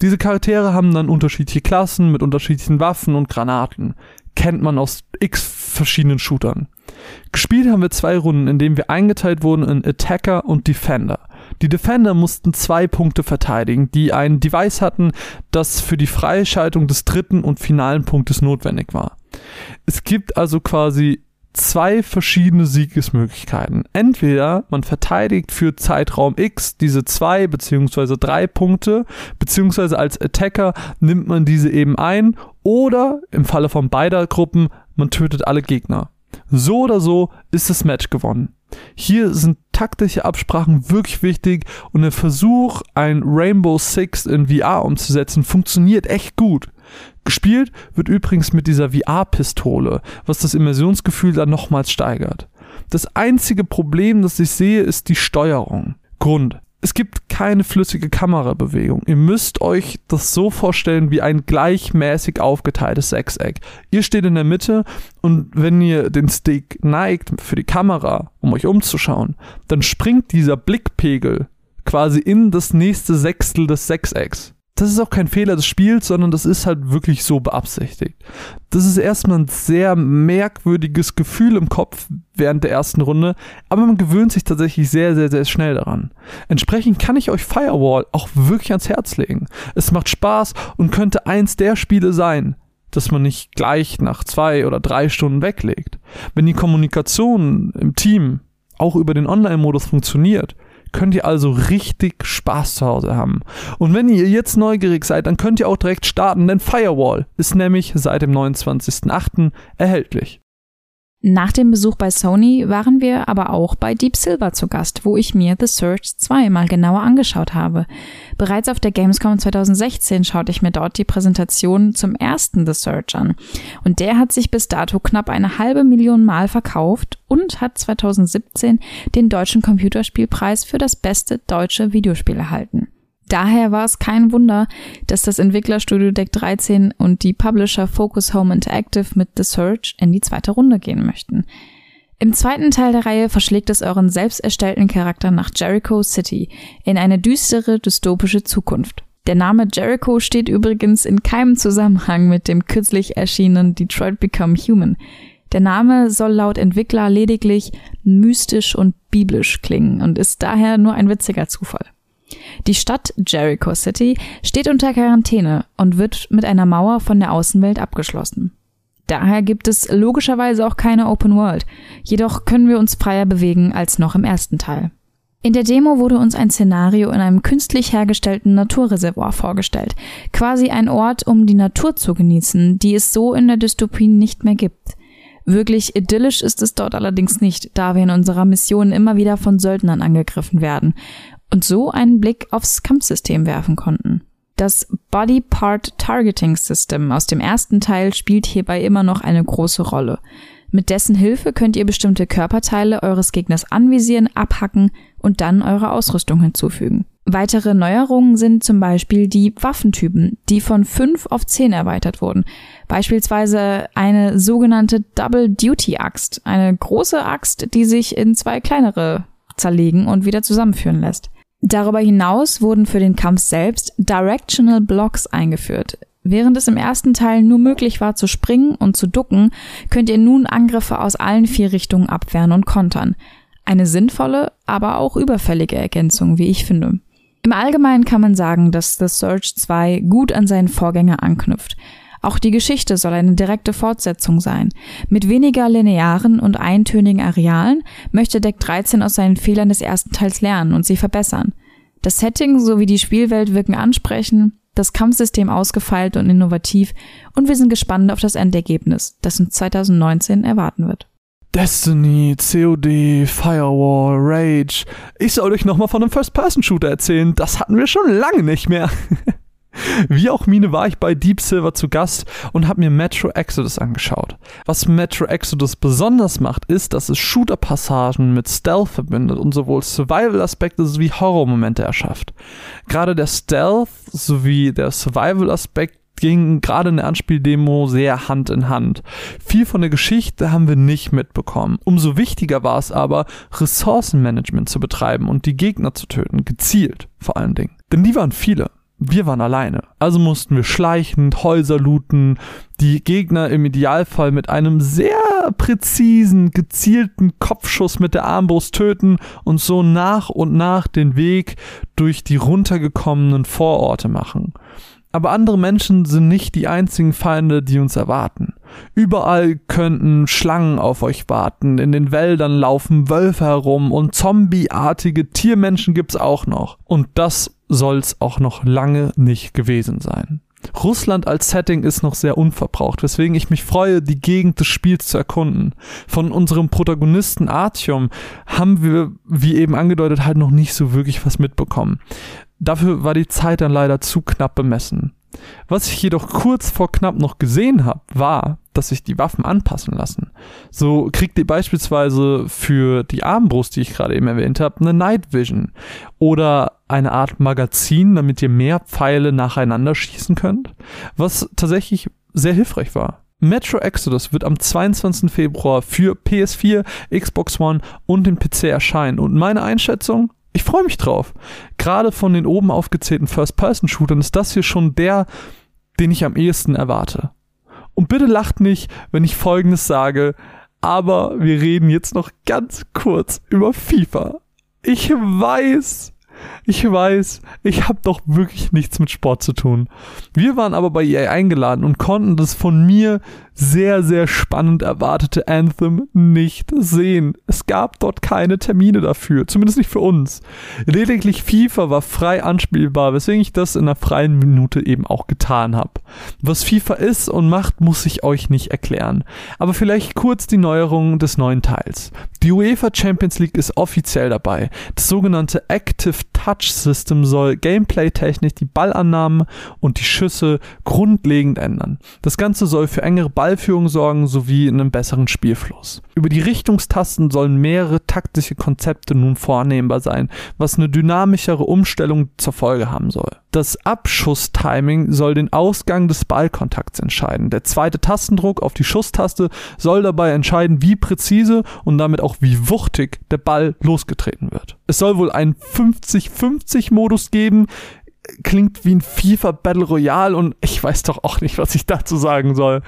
Diese Charaktere haben dann unterschiedliche Klassen mit unterschiedlichen Waffen und Granaten. Kennt man aus x verschiedenen Shootern. Gespielt haben wir zwei Runden, in denen wir eingeteilt wurden in Attacker und Defender. Die Defender mussten zwei Punkte verteidigen, die ein Device hatten, das für die Freischaltung des dritten und finalen Punktes notwendig war. Es gibt also quasi zwei verschiedene Siegesmöglichkeiten. Entweder man verteidigt für Zeitraum X diese zwei beziehungsweise drei Punkte, beziehungsweise als Attacker nimmt man diese eben ein, oder im Falle von beider Gruppen, man tötet alle Gegner. So oder so ist das Match gewonnen. Hier sind taktische Absprachen wirklich wichtig und der Versuch, ein Rainbow Six in VR umzusetzen, funktioniert echt gut. Gespielt wird übrigens mit dieser VR-Pistole, was das Immersionsgefühl dann nochmals steigert. Das einzige Problem, das ich sehe, ist die Steuerung. Grund. Es gibt keine flüssige Kamerabewegung. Ihr müsst euch das so vorstellen wie ein gleichmäßig aufgeteiltes Sechseck. Ihr steht in der Mitte und wenn ihr den Stick neigt für die Kamera, um euch umzuschauen, dann springt dieser Blickpegel quasi in das nächste Sechstel des Sechsecks das ist auch kein Fehler des Spiels, sondern das ist halt wirklich so beabsichtigt. Das ist erstmal ein sehr merkwürdiges Gefühl im Kopf während der ersten Runde, aber man gewöhnt sich tatsächlich sehr, sehr, sehr schnell daran. Entsprechend kann ich euch Firewall auch wirklich ans Herz legen. Es macht Spaß und könnte eins der Spiele sein, das man nicht gleich nach zwei oder drei Stunden weglegt. Wenn die Kommunikation im Team auch über den Online-Modus funktioniert, könnt ihr also richtig Spaß zu Hause haben. Und wenn ihr jetzt neugierig seid, dann könnt ihr auch direkt starten, denn Firewall ist nämlich seit dem 29.08. erhältlich.
Nach dem Besuch bei Sony waren wir aber auch bei Deep Silver zu Gast, wo ich mir The Search 2 mal genauer angeschaut habe. Bereits auf der Gamescom 2016 schaute ich mir dort die Präsentation zum ersten The Search an. Und der hat sich bis dato knapp eine halbe Million Mal verkauft und hat 2017 den Deutschen Computerspielpreis für das beste deutsche Videospiel erhalten. Daher war es kein Wunder, dass das Entwicklerstudio Deck 13 und die Publisher Focus Home Interactive mit The Search in die zweite Runde gehen möchten. Im zweiten Teil der Reihe verschlägt es euren selbst erstellten Charakter nach Jericho City in eine düstere, dystopische Zukunft. Der Name Jericho steht übrigens in keinem Zusammenhang mit dem kürzlich erschienenen Detroit Become Human. Der Name soll laut Entwickler lediglich mystisch und biblisch klingen und ist daher nur ein witziger Zufall. Die Stadt Jericho City steht unter Quarantäne und wird mit einer Mauer von der Außenwelt abgeschlossen. Daher gibt es logischerweise auch keine Open World, jedoch können wir uns freier bewegen als noch im ersten Teil. In der Demo wurde uns ein Szenario in einem künstlich hergestellten Naturreservoir vorgestellt, quasi ein Ort, um die Natur zu genießen, die es so in der Dystopie nicht mehr gibt. Wirklich idyllisch ist es dort allerdings nicht, da wir in unserer Mission immer wieder von Söldnern angegriffen werden und so einen Blick aufs Kampfsystem werfen konnten. Das Body Part Targeting System aus dem ersten Teil spielt hierbei immer noch eine große Rolle. Mit dessen Hilfe könnt ihr bestimmte Körperteile eures Gegners anvisieren, abhacken und dann eure Ausrüstung hinzufügen. Weitere Neuerungen sind zum Beispiel die Waffentypen, die von 5 auf 10 erweitert wurden. Beispielsweise eine sogenannte Double Duty Axt, eine große Axt, die sich in zwei kleinere zerlegen und wieder zusammenführen lässt. Darüber hinaus wurden für den Kampf selbst Directional Blocks eingeführt. Während es im ersten Teil nur möglich war zu springen und zu ducken, könnt ihr nun Angriffe aus allen vier Richtungen abwehren und kontern. Eine sinnvolle, aber auch überfällige Ergänzung, wie ich finde. Im Allgemeinen kann man sagen, dass The Surge 2 gut an seinen Vorgänger anknüpft. Auch die Geschichte soll eine direkte Fortsetzung sein. Mit weniger linearen und eintönigen Arealen möchte Deck 13 aus seinen Fehlern des ersten Teils lernen und sie verbessern. Das Setting sowie die Spielwelt wirken ansprechend, das Kampfsystem ausgefeilt und innovativ und wir sind gespannt auf das Endergebnis, das uns 2019 erwarten wird.
Destiny, COD, Firewall, Rage. Ich soll euch nochmal von einem First-Person-Shooter erzählen. Das hatten wir schon lange nicht mehr. Wie auch Mine war ich bei Deep Silver zu Gast und habe mir Metro Exodus angeschaut. Was Metro Exodus besonders macht, ist, dass es Shooter-Passagen mit Stealth verbindet und sowohl Survival-Aspekte sowie Horror-Momente erschafft. Gerade der Stealth sowie der Survival-Aspekt gingen gerade in der Anspieldemo sehr Hand in Hand. Viel von der Geschichte haben wir nicht mitbekommen. Umso wichtiger war es aber, Ressourcenmanagement zu betreiben und die Gegner zu töten, gezielt vor allen Dingen. Denn die waren viele wir waren alleine. Also mussten wir schleichend Häuser looten, die Gegner im Idealfall mit einem sehr präzisen, gezielten Kopfschuss mit der Armbrust töten und so nach und nach den Weg durch die runtergekommenen Vororte machen. Aber andere Menschen sind nicht die einzigen Feinde, die uns erwarten. Überall könnten Schlangen auf euch warten, in den Wäldern laufen Wölfe herum und zombieartige Tiermenschen gibt's auch noch. Und das soll's auch noch lange nicht gewesen sein. Russland als Setting ist noch sehr unverbraucht, weswegen ich mich freue, die Gegend des Spiels zu erkunden. Von unserem Protagonisten Artyom haben wir, wie eben angedeutet, halt noch nicht so wirklich was mitbekommen. Dafür war die Zeit dann leider zu knapp bemessen. Was ich jedoch kurz vor knapp noch gesehen habe, war, dass sich die Waffen anpassen lassen. So kriegt ihr beispielsweise für die Armbrust, die ich gerade eben erwähnt habe, eine Night Vision oder eine Art Magazin, damit ihr mehr Pfeile nacheinander schießen könnt, was tatsächlich sehr hilfreich war. Metro Exodus wird am 22. Februar für PS4, Xbox One und den PC erscheinen und meine Einschätzung, ich freue mich drauf. Gerade von den oben aufgezählten First-Person-Shootern ist das hier schon der, den ich am ehesten erwarte. Und bitte lacht nicht, wenn ich Folgendes sage, aber wir reden jetzt noch ganz kurz über FIFA. Ich weiß, ich weiß, ich habe doch wirklich nichts mit Sport zu tun. Wir waren aber bei EA eingeladen und konnten das von mir sehr, sehr spannend erwartete Anthem nicht sehen. Es gab dort keine Termine dafür, zumindest nicht für uns. Lediglich FIFA war frei anspielbar, weswegen ich das in einer freien Minute eben auch getan habe. Was FIFA ist und macht, muss ich euch nicht erklären. Aber vielleicht kurz die Neuerungen des neuen Teils. Die UEFA Champions League ist offiziell dabei. Das sogenannte Active Touch System soll gameplay-technisch die Ballannahme und die Schüsse grundlegend ändern. Das Ganze soll für engere Ball Ballführung sorgen sowie einen besseren Spielfluss. Über die Richtungstasten sollen mehrere taktische Konzepte nun vornehmbar sein, was eine dynamischere Umstellung zur Folge haben soll. Das Abschusstiming soll den Ausgang des Ballkontakts entscheiden. Der zweite Tastendruck auf die Schusstaste soll dabei entscheiden, wie präzise und damit auch wie wuchtig der Ball losgetreten wird. Es soll wohl einen 50-50-Modus geben, klingt wie ein FIFA Battle Royale und ich weiß doch auch nicht, was ich dazu sagen soll.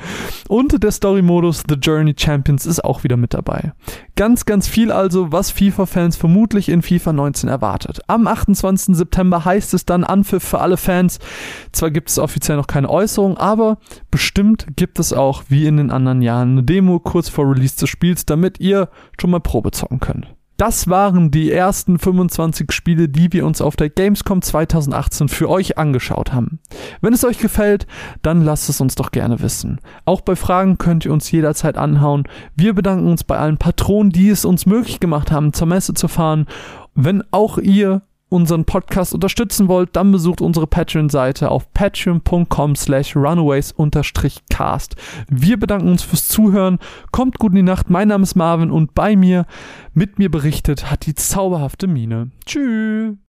Und der Story-Modus The Journey Champions ist auch wieder mit dabei. Ganz, ganz viel also, was FIFA-Fans vermutlich in FIFA 19 erwartet. Am 28. September heißt es dann Anpfiff für alle Fans. Zwar gibt es offiziell noch keine Äußerung, aber bestimmt gibt es auch, wie in den anderen Jahren, eine Demo kurz vor Release des Spiels, damit ihr schon mal Probe zocken könnt. Das waren die ersten 25 Spiele, die wir uns auf der Gamescom 2018 für euch angeschaut haben. Wenn es euch gefällt, dann lasst es uns doch gerne wissen. Auch bei Fragen könnt ihr uns jederzeit anhauen. Wir bedanken uns bei allen Patronen, die es uns möglich gemacht haben, zur Messe zu fahren. Wenn auch ihr unseren Podcast unterstützen wollt, dann besucht unsere Patreon-Seite auf patreon.com slash runaways-cast. Wir bedanken uns fürs Zuhören. Kommt gut in die Nacht. Mein Name ist Marvin und bei mir, mit mir berichtet, hat die zauberhafte Mine. Tschüss.